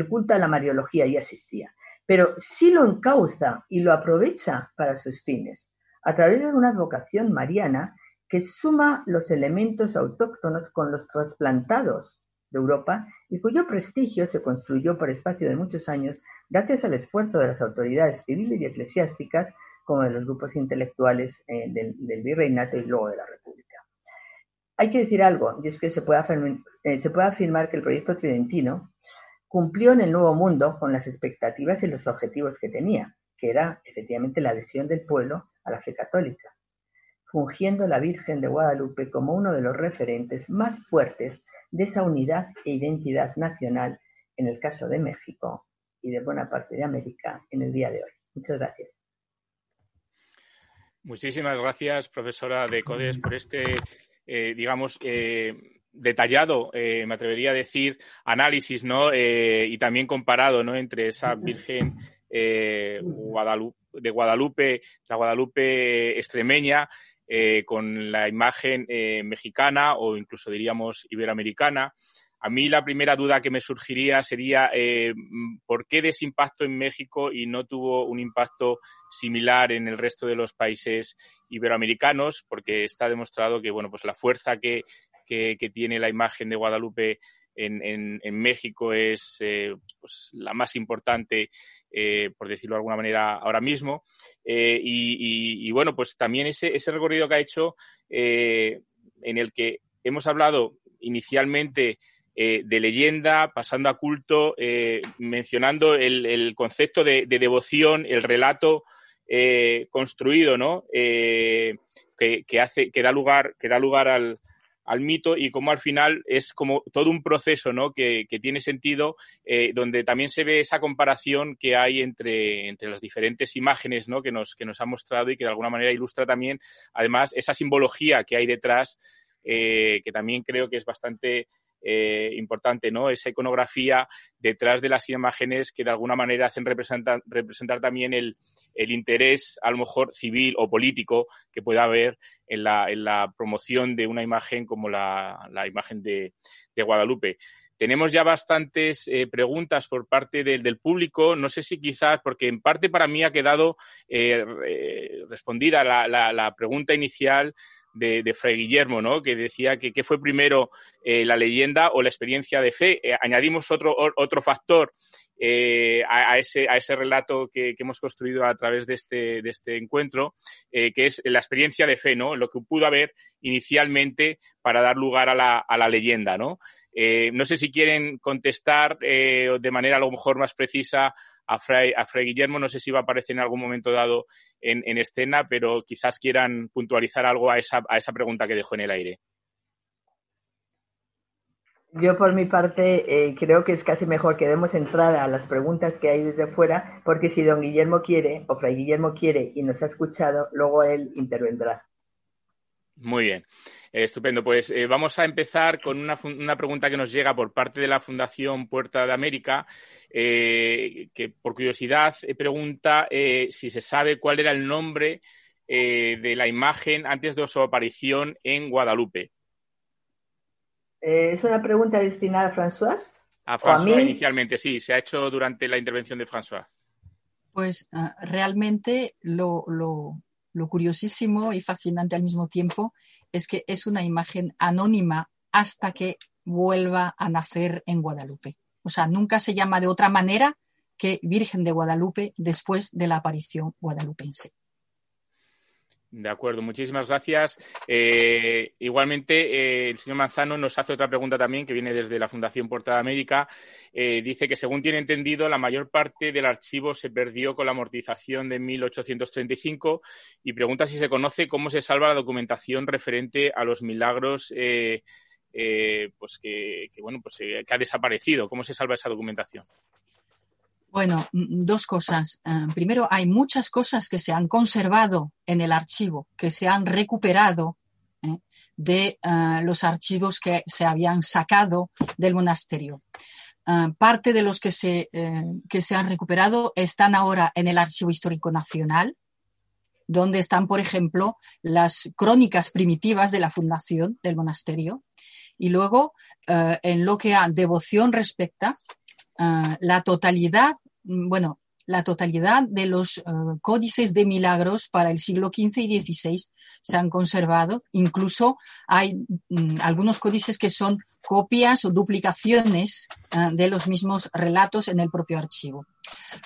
culto a la Mariología ya existía. Pero sí lo encauza y lo aprovecha para sus fines, a través de una advocación mariana que suma los elementos autóctonos con los trasplantados de Europa y cuyo prestigio se construyó por espacio de muchos años gracias al esfuerzo de las autoridades civiles y eclesiásticas como de los grupos intelectuales eh, del, virreinato y luego de la República. Hay que decir algo, y es que se puede, eh, se puede afirmar que el proyecto tridentino cumplió en el Nuevo Mundo con las expectativas y los objetivos que tenía, que era efectivamente la adhesión del pueblo a la fe católica, fungiendo la Virgen de Guadalupe como uno de los referentes más fuertes de esa unidad e identidad nacional en el caso de México y de buena parte de América en el día de hoy. Muchas gracias. Muchísimas gracias, profesora de Codes, por este, eh, digamos, eh, detallado, eh, me atrevería a decir, análisis, ¿no? y también comparado, ¿no? Entre esa Virgen de Guadalupe, la Guadalupe extremeña, con la imagen mexicana o incluso diríamos iberoamericana. A mí la primera duda que me surgiría sería eh, por qué ese impacto en México y no tuvo un impacto similar en el resto de los países iberoamericanos, porque está demostrado que bueno, pues la fuerza que, tiene la imagen de Guadalupe en, México es eh, pues la más importante, eh, por decirlo de alguna manera, ahora mismo. Y, bueno, pues también ese, ese recorrido que ha hecho en el que hemos hablado inicialmente eh, de leyenda, pasando a culto, eh, mencionando el, concepto de, devoción, el relato eh, construido, ¿no? Que, hace, que da lugar, que da lugar al, mito y como al final es como todo un proceso ¿no? que, tiene sentido, donde también se ve esa comparación que hay entre, entre las diferentes imágenes ¿no? que, nos, que nos ha mostrado y que de alguna manera ilustra también, además, esa simbología que hay detrás, que también creo que es bastante eh, importante, ¿no? Esa iconografía detrás de las imágenes que de alguna manera hacen representar, también el, interés, a lo mejor civil o político, que pueda haber en la, promoción de una imagen como la, imagen de, Guadalupe. Tenemos ya bastantes eh, preguntas por parte del público. No sé si quizás, porque en parte para mí ha quedado eh, respondida la, pregunta inicial de, Fray Guillermo, ¿no? que decía que qué fue primero eh, la leyenda o la experiencia de fe. Eh, añadimos otro, otro factor eh, a, ese, a ese relato que, hemos construido a través de este, de este encuentro, que es la experiencia de fe, ¿no? lo que pudo haber inicialmente para dar lugar a la, a la leyenda. ¿no? No sé si quieren contestar de manera a lo mejor más precisa a Fray, Guillermo. No sé si va a aparecer en algún momento dado en, escena, pero quizás quieran puntualizar algo a esa, a esa pregunta que dejó en el aire. Yo por mi parte eh, creo que es casi mejor que demos entrada a las preguntas que hay desde fuera, porque si don Guillermo quiere o Fray Guillermo quiere y nos ha escuchado, luego él intervendrá. Muy bien, estupendo. Pues eh, vamos a empezar con una, una, pregunta que nos llega por parte de la Fundación Puerta de América, eh, que por curiosidad eh, pregunta si se sabe cuál era el nombre de la imagen antes de su aparición en Guadalupe. ¿Es una pregunta destinada a François? A François inicialmente, sí, se ha hecho durante la intervención de François. Pues ah, realmente lo, lo curiosísimo y fascinante al mismo tiempo es que es una imagen anónima hasta que vuelva a nacer en Guadalupe. O sea, nunca se llama de otra manera que Virgen de Guadalupe después de la aparición guadalupense. De acuerdo, muchísimas gracias. Eh, igualmente, eh, el señor Manzano nos hace otra pregunta también que viene desde la Fundación Portada América. Eh, dice que, según tiene entendido, la mayor parte del archivo se perdió con la amortización de 1835 y pregunta si se conoce cómo se salva la documentación referente a los milagros pues que, bueno, pues, que ha desaparecido. ¿Cómo se salva esa documentación? Bueno, mm, dos cosas. Eh, primero, hay muchas cosas que se han conservado en el archivo, que se han recuperado ¿eh? de eh, los archivos que se habían sacado del monasterio. parte de los que se, que se han recuperado están ahora en el Archivo Histórico Nacional, donde están, por ejemplo, las crónicas primitivas de la fundación del monasterio. Y luego, en lo que a devoción respecta, Ah, la totalidad, mm, bueno, la totalidad de los ah, códices de milagros para el siglo XV y XVI se han conservado. Incluso hay mm, algunos códices que son copias o duplicaciones ah, de los mismos relatos en el propio archivo.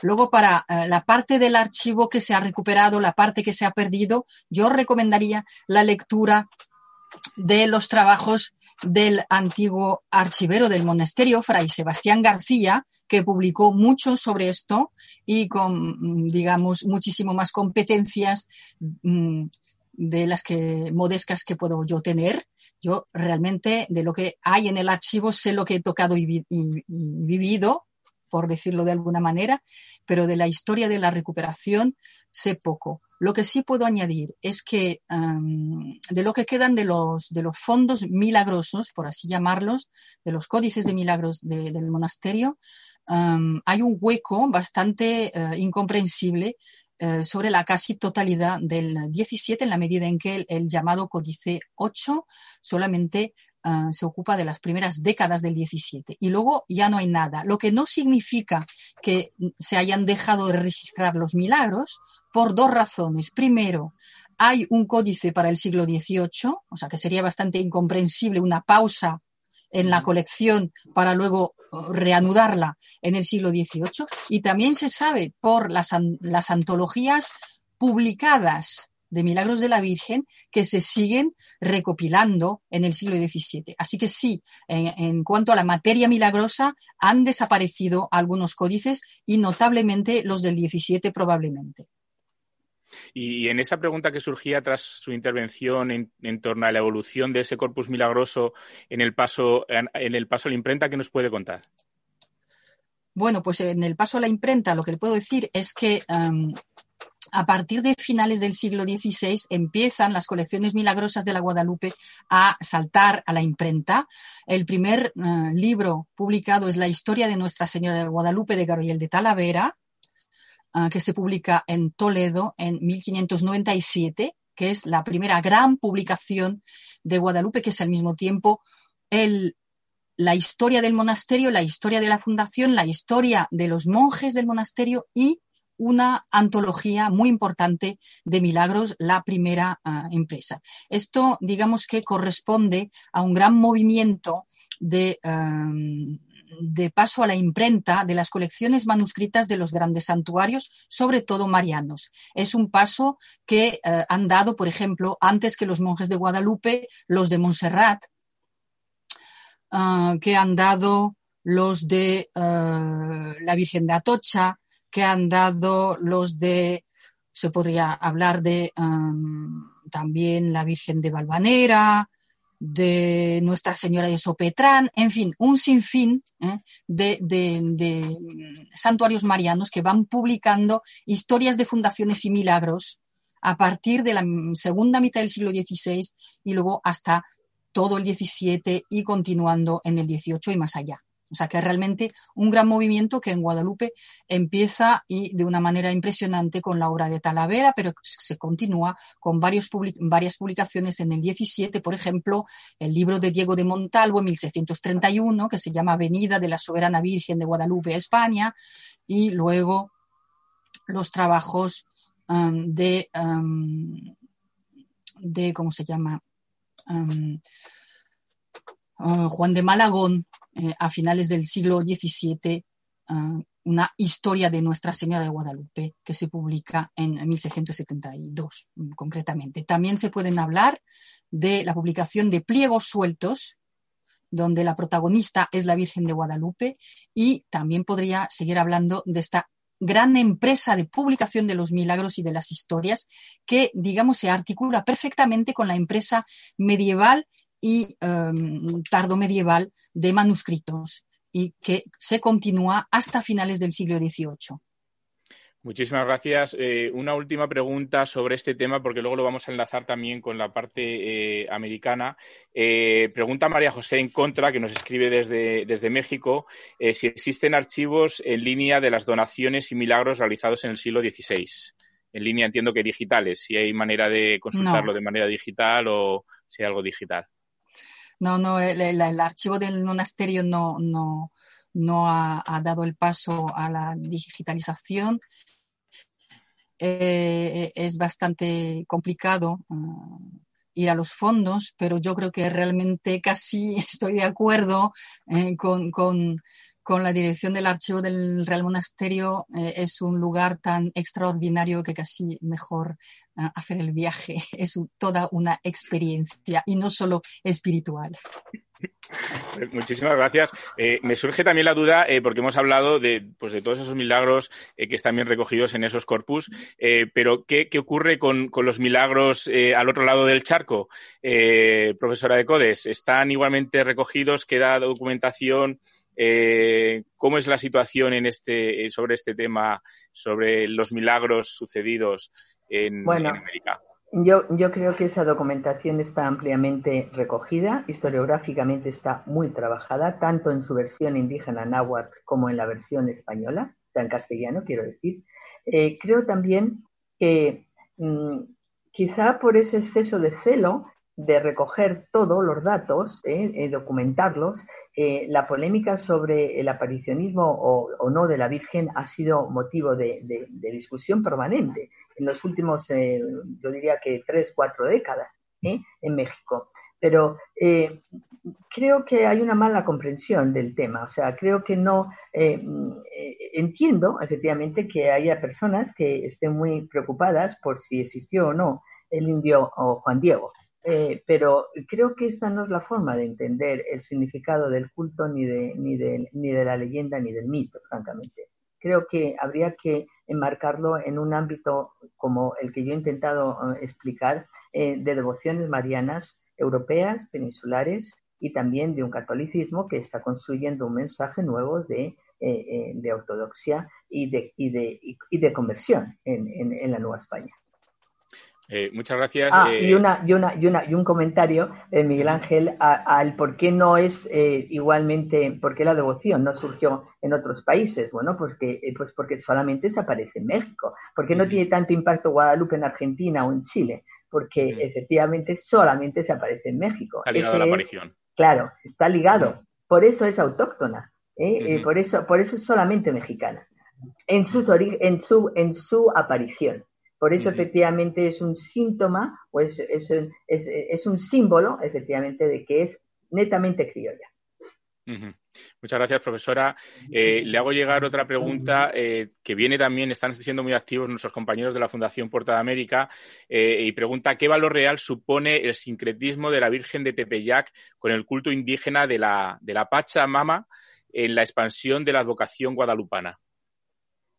Luego, para la parte del archivo que se ha recuperado, la parte que se ha perdido, yo recomendaría la lectura de los trabajos del antiguo archivero del monasterio, Fray Sebastián García, que publicó mucho sobre esto y con, digamos, muchísimo más competencias mm, de las que modestas que puedo yo tener. Yo realmente de lo que hay en el archivo sé lo que he tocado y vivido, por decirlo de alguna manera, pero de la historia de la recuperación sé poco. Lo que sí puedo añadir es que de lo que quedan de los, de los fondos milagrosos, por así llamarlos, de los códices de milagros del monasterio, hay un hueco bastante eh, incomprensible eh, sobre la casi totalidad del 17 en la medida en que el, llamado códice 8 solamente Ah, se ocupa de las primeras décadas del 17 y luego ya no hay nada, lo que no significa que se hayan dejado de registrar los milagros por dos razones. Primero, hay un códice para el siglo XVIII, o sea que sería bastante incomprensible una pausa en la colección para luego uh, reanudarla en el siglo XVIII. Y también se sabe por las, las antologías publicadas de milagros de la Virgen que se siguen recopilando en el siglo XVII. Así que sí, en, cuanto a la materia milagrosa, han desaparecido algunos códices y notablemente los del XVII probablemente. Y en esa pregunta que surgía tras su intervención en, torno a la evolución de ese corpus milagroso en el paso, en, el paso a la imprenta, ¿qué nos puede contar? Bueno, pues en el paso a la imprenta lo que le puedo decir es que em, a partir de finales del siglo XVI empiezan las colecciones milagrosas de la Guadalupe a saltar a la imprenta. El primer eh, libro publicado es La historia de Nuestra Señora de Guadalupe de Gabriel de Talavera, eh, que se publica en Toledo en 1597, que es la primera gran publicación de Guadalupe, que es al mismo tiempo la historia del monasterio, la historia de la fundación, la historia de los monjes del monasterio y una antología muy importante de milagros, la primera ah, empresa. Esto, digamos que corresponde a un gran movimiento de, de paso a la imprenta de las colecciones manuscritas de los grandes santuarios, sobre todo marianos. Es un paso que eh, han dado, por ejemplo, antes que los monjes de Guadalupe, los de Montserrat, ah, que han dado los de ah, la Virgen de Atocha, que han dado los de, se podría hablar de también la Virgen de Valvanera, de Nuestra Señora de Sopetrán, en fin, un sinfín ¿eh? de, de, santuarios marianos que van publicando historias de fundaciones y milagros a partir de la segunda mitad del siglo XVI y luego hasta todo el XVII y continuando en el XVIII y más allá. O sea que realmente un gran movimiento que en Guadalupe empieza y de una manera impresionante con la obra de Talavera, pero se continúa con varias publicaciones en el 17, por ejemplo, el libro de Diego de Montalvo en 1631, que se llama Venida de la Soberana Virgen de Guadalupe a España, y luego los trabajos um, de, um, de, ¿cómo se llama? Um, Juan de Malagón, eh, a finales del siglo XVII, ah, una historia de Nuestra Señora de Guadalupe que se publica en 1672 concretamente. También se pueden hablar de la publicación de Pliegos Sueltos, donde la protagonista es la Virgen de Guadalupe, y también podría seguir hablando de esta gran empresa de publicación de los milagros y de las historias que, digamos, se articula perfectamente con la empresa medieval y um, tardo medieval de manuscritos y que se continúa hasta finales del siglo XVIII. Muchísimas gracias. Eh, una última pregunta sobre este tema, porque luego lo vamos a enlazar también con la parte eh, americana. Eh, pregunta María José en contra, que nos escribe desde, desde México, si existen archivos en línea de las donaciones y milagros realizados en el siglo XVI. En línea entiendo que digitales, si hay manera de consultarlo de manera digital o si hay algo digital. No, no, el, archivo del monasterio no, no, no ha, dado el paso a la digitalización. Eh, es bastante complicado uh, ir a los fondos, pero yo creo que realmente casi estoy de acuerdo eh, con, con, con la dirección del archivo del Real Monasterio eh, es un lugar tan extraordinario que casi mejor uh, hacer el viaje. Es toda una experiencia y no solo espiritual. Muchísimas gracias. Eh, me surge también la duda, eh, porque hemos hablado de, pues, de todos esos milagros eh, que están bien recogidos en esos corpus, pero ¿qué, ¿qué, ocurre con, con los milagros al otro lado del charco? profesora de Codes, ¿están igualmente recogidos? ¿Queda documentación? Eh, ¿Cómo es la situación en este, sobre este tema, sobre los milagros sucedidos en, América? Yo, yo, creo que esa documentación está ampliamente recogida, historiográficamente está muy trabajada, tanto en su versión indígena náhuatl como en la versión española, o sea, en castellano, quiero decir. Eh, creo también que mm, quizá por ese exceso de celo de recoger todos los datos, eh, documentarlos, eh, la polémica sobre el aparicionismo o, no de la Virgen ha sido motivo de, discusión permanente en los últimos, eh, yo diría que tres, cuatro décadas ¿eh? en México. Pero creo que hay una mala comprensión del tema. O sea, creo que no entiendo efectivamente que haya personas que estén muy preocupadas por si existió o no el indio o Juan Diego. Eh, pero creo que esta no es la forma de entender el significado del culto ni de, ni de, ni de la leyenda ni del mito, francamente. Creo que habría que enmarcarlo en un ámbito como el que yo he intentado eh, explicar, eh, de devociones marianas europeas, peninsulares y también de un catolicismo que está construyendo un mensaje nuevo de, de ortodoxia y de, y de, y de conversión en, en la Nueva España. Eh, muchas gracias. Ah, y, eh, una, y, una, y, una, y un comentario, de Miguel Ángel, al por qué no es eh, igualmente, por qué la devoción no surgió en otros países. Bueno, porque, pues porque solamente se aparece en México. Porque no tiene tanto impacto Guadalupe en Argentina o en Chile. Porque efectivamente solamente se aparece en México. Está ligado a la aparición. claro, está ligado. Por eso es autóctona. por, eso, por eso es solamente mexicana. En, sus en, su, en su aparición. Por eso, efectivamente, es un síntoma o es, es, un símbolo, efectivamente, de que es netamente criolla. Muchas gracias, profesora. Eh, le hago llegar otra pregunta eh, que viene también, están siendo muy activos nuestros compañeros de la Fundación Puerta de América, eh, y pregunta qué valor real supone el sincretismo de la Virgen de Tepeyac con el culto indígena de la, de la Pachamama en la expansión de la advocación guadalupana.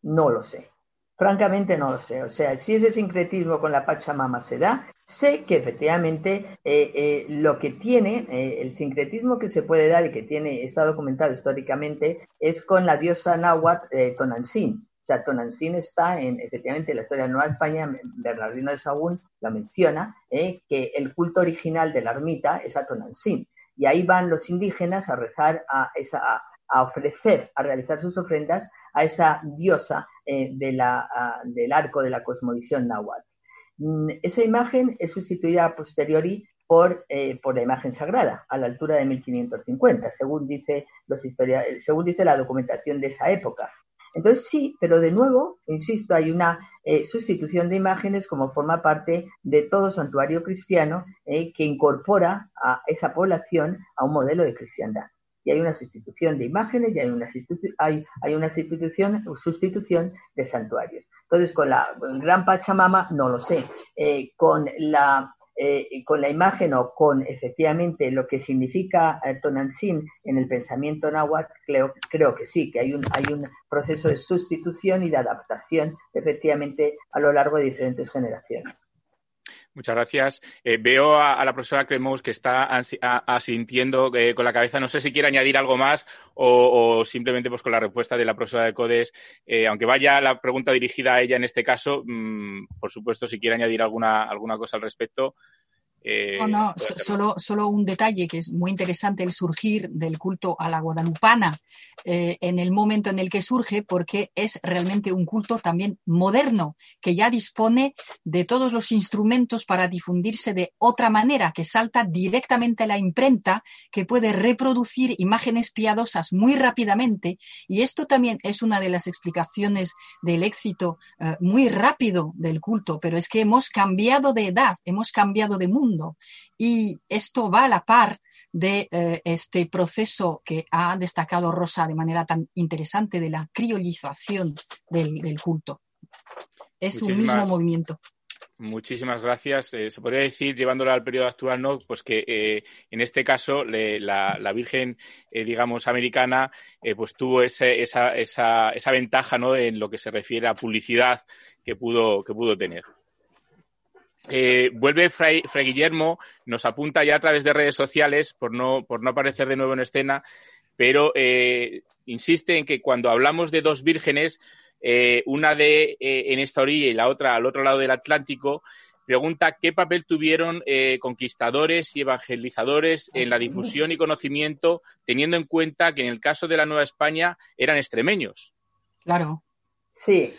No lo sé. Francamente no lo sé. O sea, si ese sincretismo con la Pachamama se da, sé que efectivamente eh, eh, lo que tiene, eh, el sincretismo que se puede dar y que tiene, está documentado históricamente, es con la diosa náhuatl Tonantzin. O sea, Tonantzin está en, efectivamente, en la historia de Nueva España, Bernardino de Sagún la menciona, que el culto original de la ermita es a Tonantzin. Y ahí van los indígenas a rezar, a, esa, a ofrecer, a realizar sus ofrendas a esa diosa eh, de la, del arco de la cosmovisión náhuatl. Mm, esa imagen es sustituida a posteriori por, eh, por la imagen sagrada, a la altura de 1550, según dice, los según dice la documentación de esa época. Entonces sí, pero de nuevo, insisto, hay una eh, sustitución de imágenes como forma parte de todo santuario cristiano que incorpora a esa población a un modelo de cristiandad. Y hay una sustitución de imágenes y hay una, hay, hay una sustitución, sustitución de santuarios. Entonces, con la gran Pachamama, no lo sé. Eh, con la eh, con la imagen o con efectivamente lo que significa eh, Tonantzin en el pensamiento náhuatl, creo, creo que sí, que hay un, hay un proceso de sustitución y de adaptación efectivamente a lo largo de diferentes generaciones. Muchas gracias. Eh, veo a, la profesora Cremos que está asintiendo eh, con la cabeza. No sé si quiere añadir algo más o, simplemente pues con la respuesta de la profesora de Codes. Eh, aunque vaya la pregunta dirigida a ella en este caso, mm, por supuesto, si quiere añadir alguna, alguna cosa al respecto, eh, no, solo, solo un detalle que es muy interesante, el surgir del culto a la guadalupana eh, en el momento en el que surge, porque es realmente un culto también moderno, que ya dispone de todos los instrumentos para difundirse de otra manera, que salta directamente a la imprenta, que puede reproducir imágenes piadosas muy rápidamente. Y esto también es una de las explicaciones del éxito eh, muy rápido del culto, pero es que hemos cambiado de edad, hemos cambiado de mundo y esto va a la par de eh, este proceso que ha destacado Rosa de manera tan interesante de la criolización del, culto. Es un mismo movimiento. Muchísimas gracias. Eh, se podría decir, llevándolo al periodo actual, ¿no? Pues que eh, en este caso la, Virgen, digamos, americana, pues tuvo esa, esa, esa, ventaja, ¿no? En lo que se refiere a publicidad que pudo, que pudo tener. Eh, vuelve Fray, Guillermo, nos apunta ya a través de redes sociales, por no, por no aparecer de nuevo en escena, pero eh, insiste en que cuando hablamos de dos vírgenes, eh, una de en esta orilla y la otra al otro lado del Atlántico, pregunta qué papel tuvieron conquistadores y evangelizadores en la difusión y conocimiento, teniendo en cuenta que en el caso de la Nueva España eran extremeños. Claro. Sí,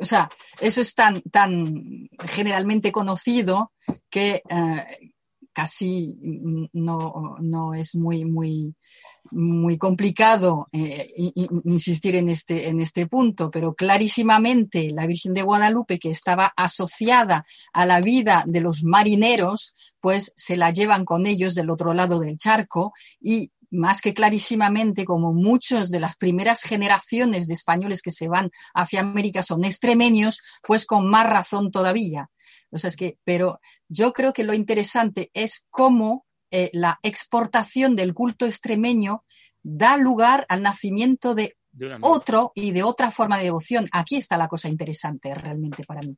o sea, eso es tan, tan generalmente conocido que eh, casi no, no, es muy, muy, muy complicado eh, insistir en este, en este punto, pero clarísimamente la Virgen de Guadalupe, que estaba asociada a la vida de los marineros, pues se la llevan con ellos del otro lado del charco y más que clarísimamente, como muchos de las primeras generaciones de españoles que se van hacia América son extremeños, pues con más razón todavía. O sea, es que, pero yo creo que lo interesante es cómo eh, la exportación del culto extremeño da lugar al nacimiento de otro y de otra forma de devoción. Aquí está la cosa interesante realmente para mí.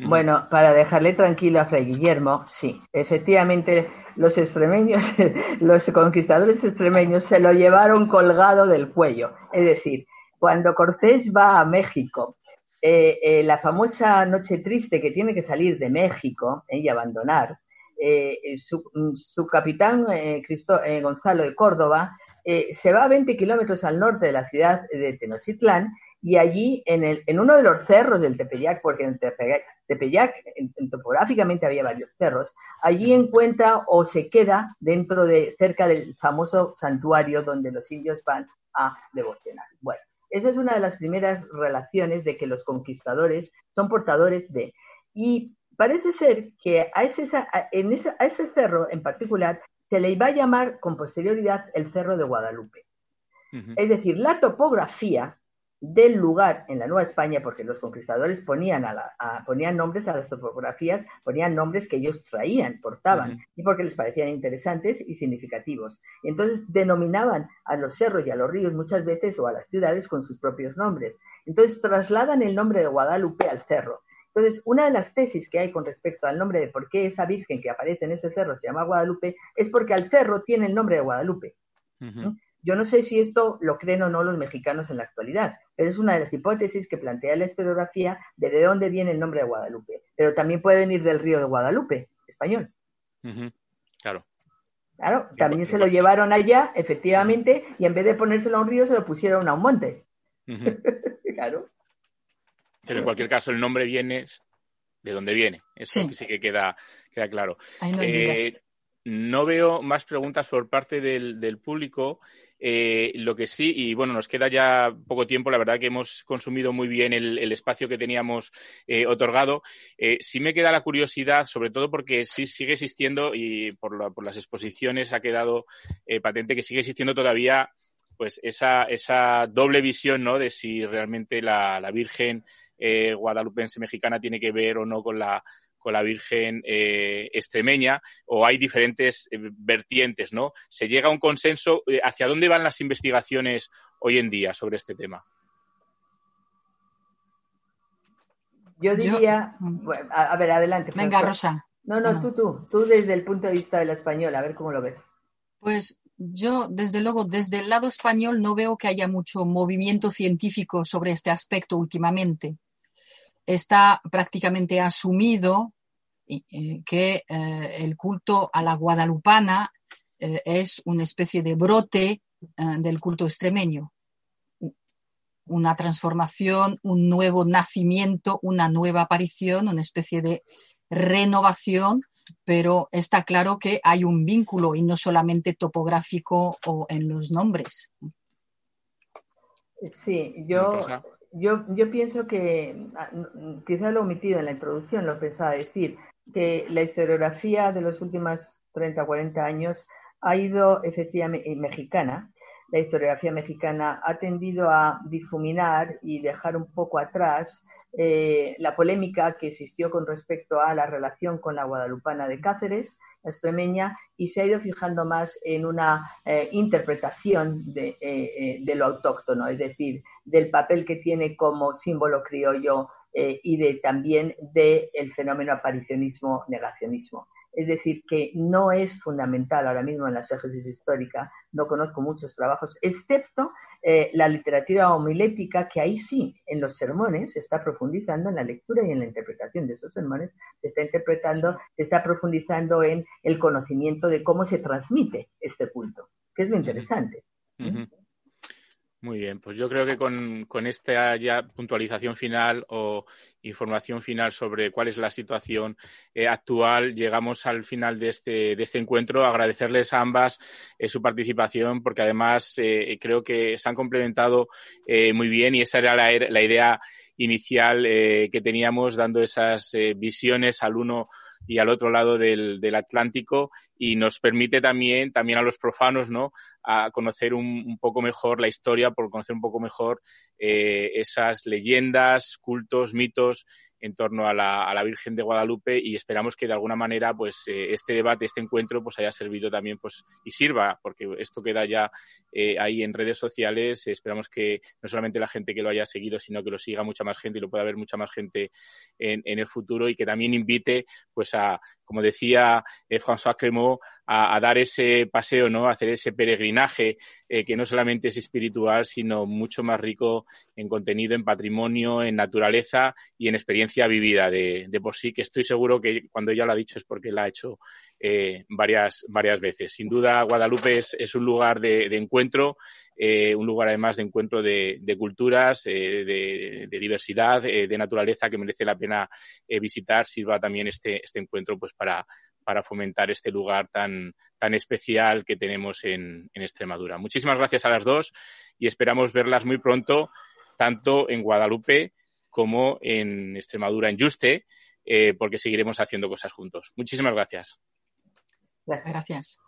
Bueno, para dejarle tranquilo a Fray Guillermo, sí, efectivamente los extremeños, los conquistadores extremeños se lo llevaron colgado del cuello. Es decir, cuando Cortés va a México, eh, eh, la famosa noche triste que tiene que salir de México eh, y abandonar, su, capitán Cristo, Gonzalo de Córdoba se va a 20 kilómetros al norte de la ciudad de Tenochtitlán y allí en, el, en uno de los cerros del Tepeyac, porque en el Tepeyac, topográficamente había varios cerros, allí encuentra o se queda dentro de, cerca del famoso santuario donde los indios van a devocionar. Bueno, esa es una de las primeras relaciones de que los conquistadores son portadores de. Y parece ser que a ese, en a ese cerro en particular se le iba a llamar con posterioridad el Cerro de Guadalupe. Es decir, la topografía del lugar en la Nueva España, porque los conquistadores ponían, a ponían nombres a las topografías, ponían nombres que ellos traían, portaban, y porque les parecían interesantes y significativos. Entonces denominaban a los cerros y a los ríos muchas veces o a las ciudades con sus propios nombres. Entonces trasladan el nombre de Guadalupe al cerro. Entonces, una de las tesis que hay con respecto al nombre de por qué esa Virgen que aparece en ese cerro se llama Guadalupe es porque al cerro tiene el nombre de Guadalupe. Yo no sé si esto lo creen o no los mexicanos en la actualidad, pero es una de las hipótesis que plantea la historiografía de de dónde viene el nombre de Guadalupe. Pero también puede venir del río de Guadalupe, español. Claro. Claro, también se lo llevaron allá, efectivamente, y en vez de ponérselo a un río, se lo pusieron a un monte. claro. Pero en cualquier caso, el nombre viene de dónde viene. Eso sí, que queda, queda claro. no, eh, no, veo más preguntas por parte del, del público. Eh, lo que sí, y bueno, nos queda ya poco tiempo, la verdad que hemos consumido muy bien el, espacio que teníamos eh, otorgado. Eh, sí me queda la curiosidad, sobre todo porque sí sigue existiendo y por, las exposiciones ha quedado patente que sigue existiendo todavía pues esa, esa doble visión ¿no? de si realmente la, la Virgen guadalupense mexicana tiene que ver o no con la con la Virgen eh, extremeña o hay diferentes eh, vertientes, ¿no? ¿Se llega a un consenso? Eh, ¿Hacia dónde van las investigaciones hoy en día sobre este tema? Yo diría, a, ver, adelante. Venga, Rosa. No, no, tú, tú, tú desde el punto de vista de la española, a ver cómo lo ves. Pues yo, desde luego, desde el lado español no veo que haya mucho movimiento científico sobre este aspecto últimamente está prácticamente asumido que eh, el culto a la guadalupana eh, es una especie de brote del culto extremeño, una transformación, un nuevo nacimiento, una nueva aparición, una especie de renovación, pero está claro que hay un vínculo y no solamente topográfico o en los nombres. Sí, yo yo, yo pienso que, ah, quizá lo he omitido en la introducción, lo pensaba decir, que la historiografía de los últimos 30 o 40 años ha ido efectivamente, mexicana, la historiografía mexicana ha tendido a difuminar y dejar un poco atrás eh, la polémica que existió con respecto a la relación con la guadalupana de Cáceres, la extremeña, y se ha ido fijando más en una eh, interpretación eh, de, lo autóctono, es decir, del papel que tiene como símbolo criollo y de, también del fenómeno aparicionismo-negacionismo. Es decir, que no es fundamental ahora mismo en la exégesis histórica, no conozco muchos trabajos, excepto eh, la literatura homilética, que ahí sí, en los sermones, se está profundizando en la lectura y en la interpretación de esos sermones, se está interpretando, se está profundizando en el conocimiento de cómo se transmite este culto, que es lo interesante. Muy bien, pues yo creo que con, con, esta ya puntualización final o información final sobre cuál es la situación eh, actual, llegamos al final de este, de este encuentro. Agradecerles a ambas eh, su participación porque además eh, creo que se han complementado muy bien y esa era la, la idea inicial que teníamos dando esas visiones al uno y al otro lado del, del, Atlántico y nos permite también, también a los profanos, ¿no? A conocer un, un poco mejor la historia, por conocer un poco mejor eh, esas leyendas, cultos, mitos en torno a la, a la, Virgen de Guadalupe y esperamos que de alguna manera pues eh, este debate, este encuentro pues haya servido también pues y sirva porque esto queda ya eh, ahí en redes sociales. Esperamos que no solamente la gente que lo haya seguido sino que lo siga mucha más gente y lo pueda ver mucha más gente en, en el futuro y que también invite pues a como decía eh, François Cremot, a, dar ese paseo, ¿no? A hacer ese peregrinaje eh, que no solamente es espiritual, sino mucho más rico en contenido, en patrimonio, en naturaleza y en experiencia vivida de, de por sí, que estoy seguro que cuando ella lo ha dicho es porque la ha hecho eh, varias, varias veces. Sin duda, Guadalupe es, un lugar de, encuentro, eh, un lugar además de encuentro de, culturas, eh, de, diversidad, de naturaleza que merece la pena visitar. Sirva también este, este encuentro pues para, para fomentar este lugar tan, tan especial que tenemos en, Extremadura. Muchísimas gracias a las dos y esperamos verlas muy pronto, tanto en Guadalupe como en Extremadura, en Juste, porque seguiremos haciendo cosas juntos. Muchísimas gracias.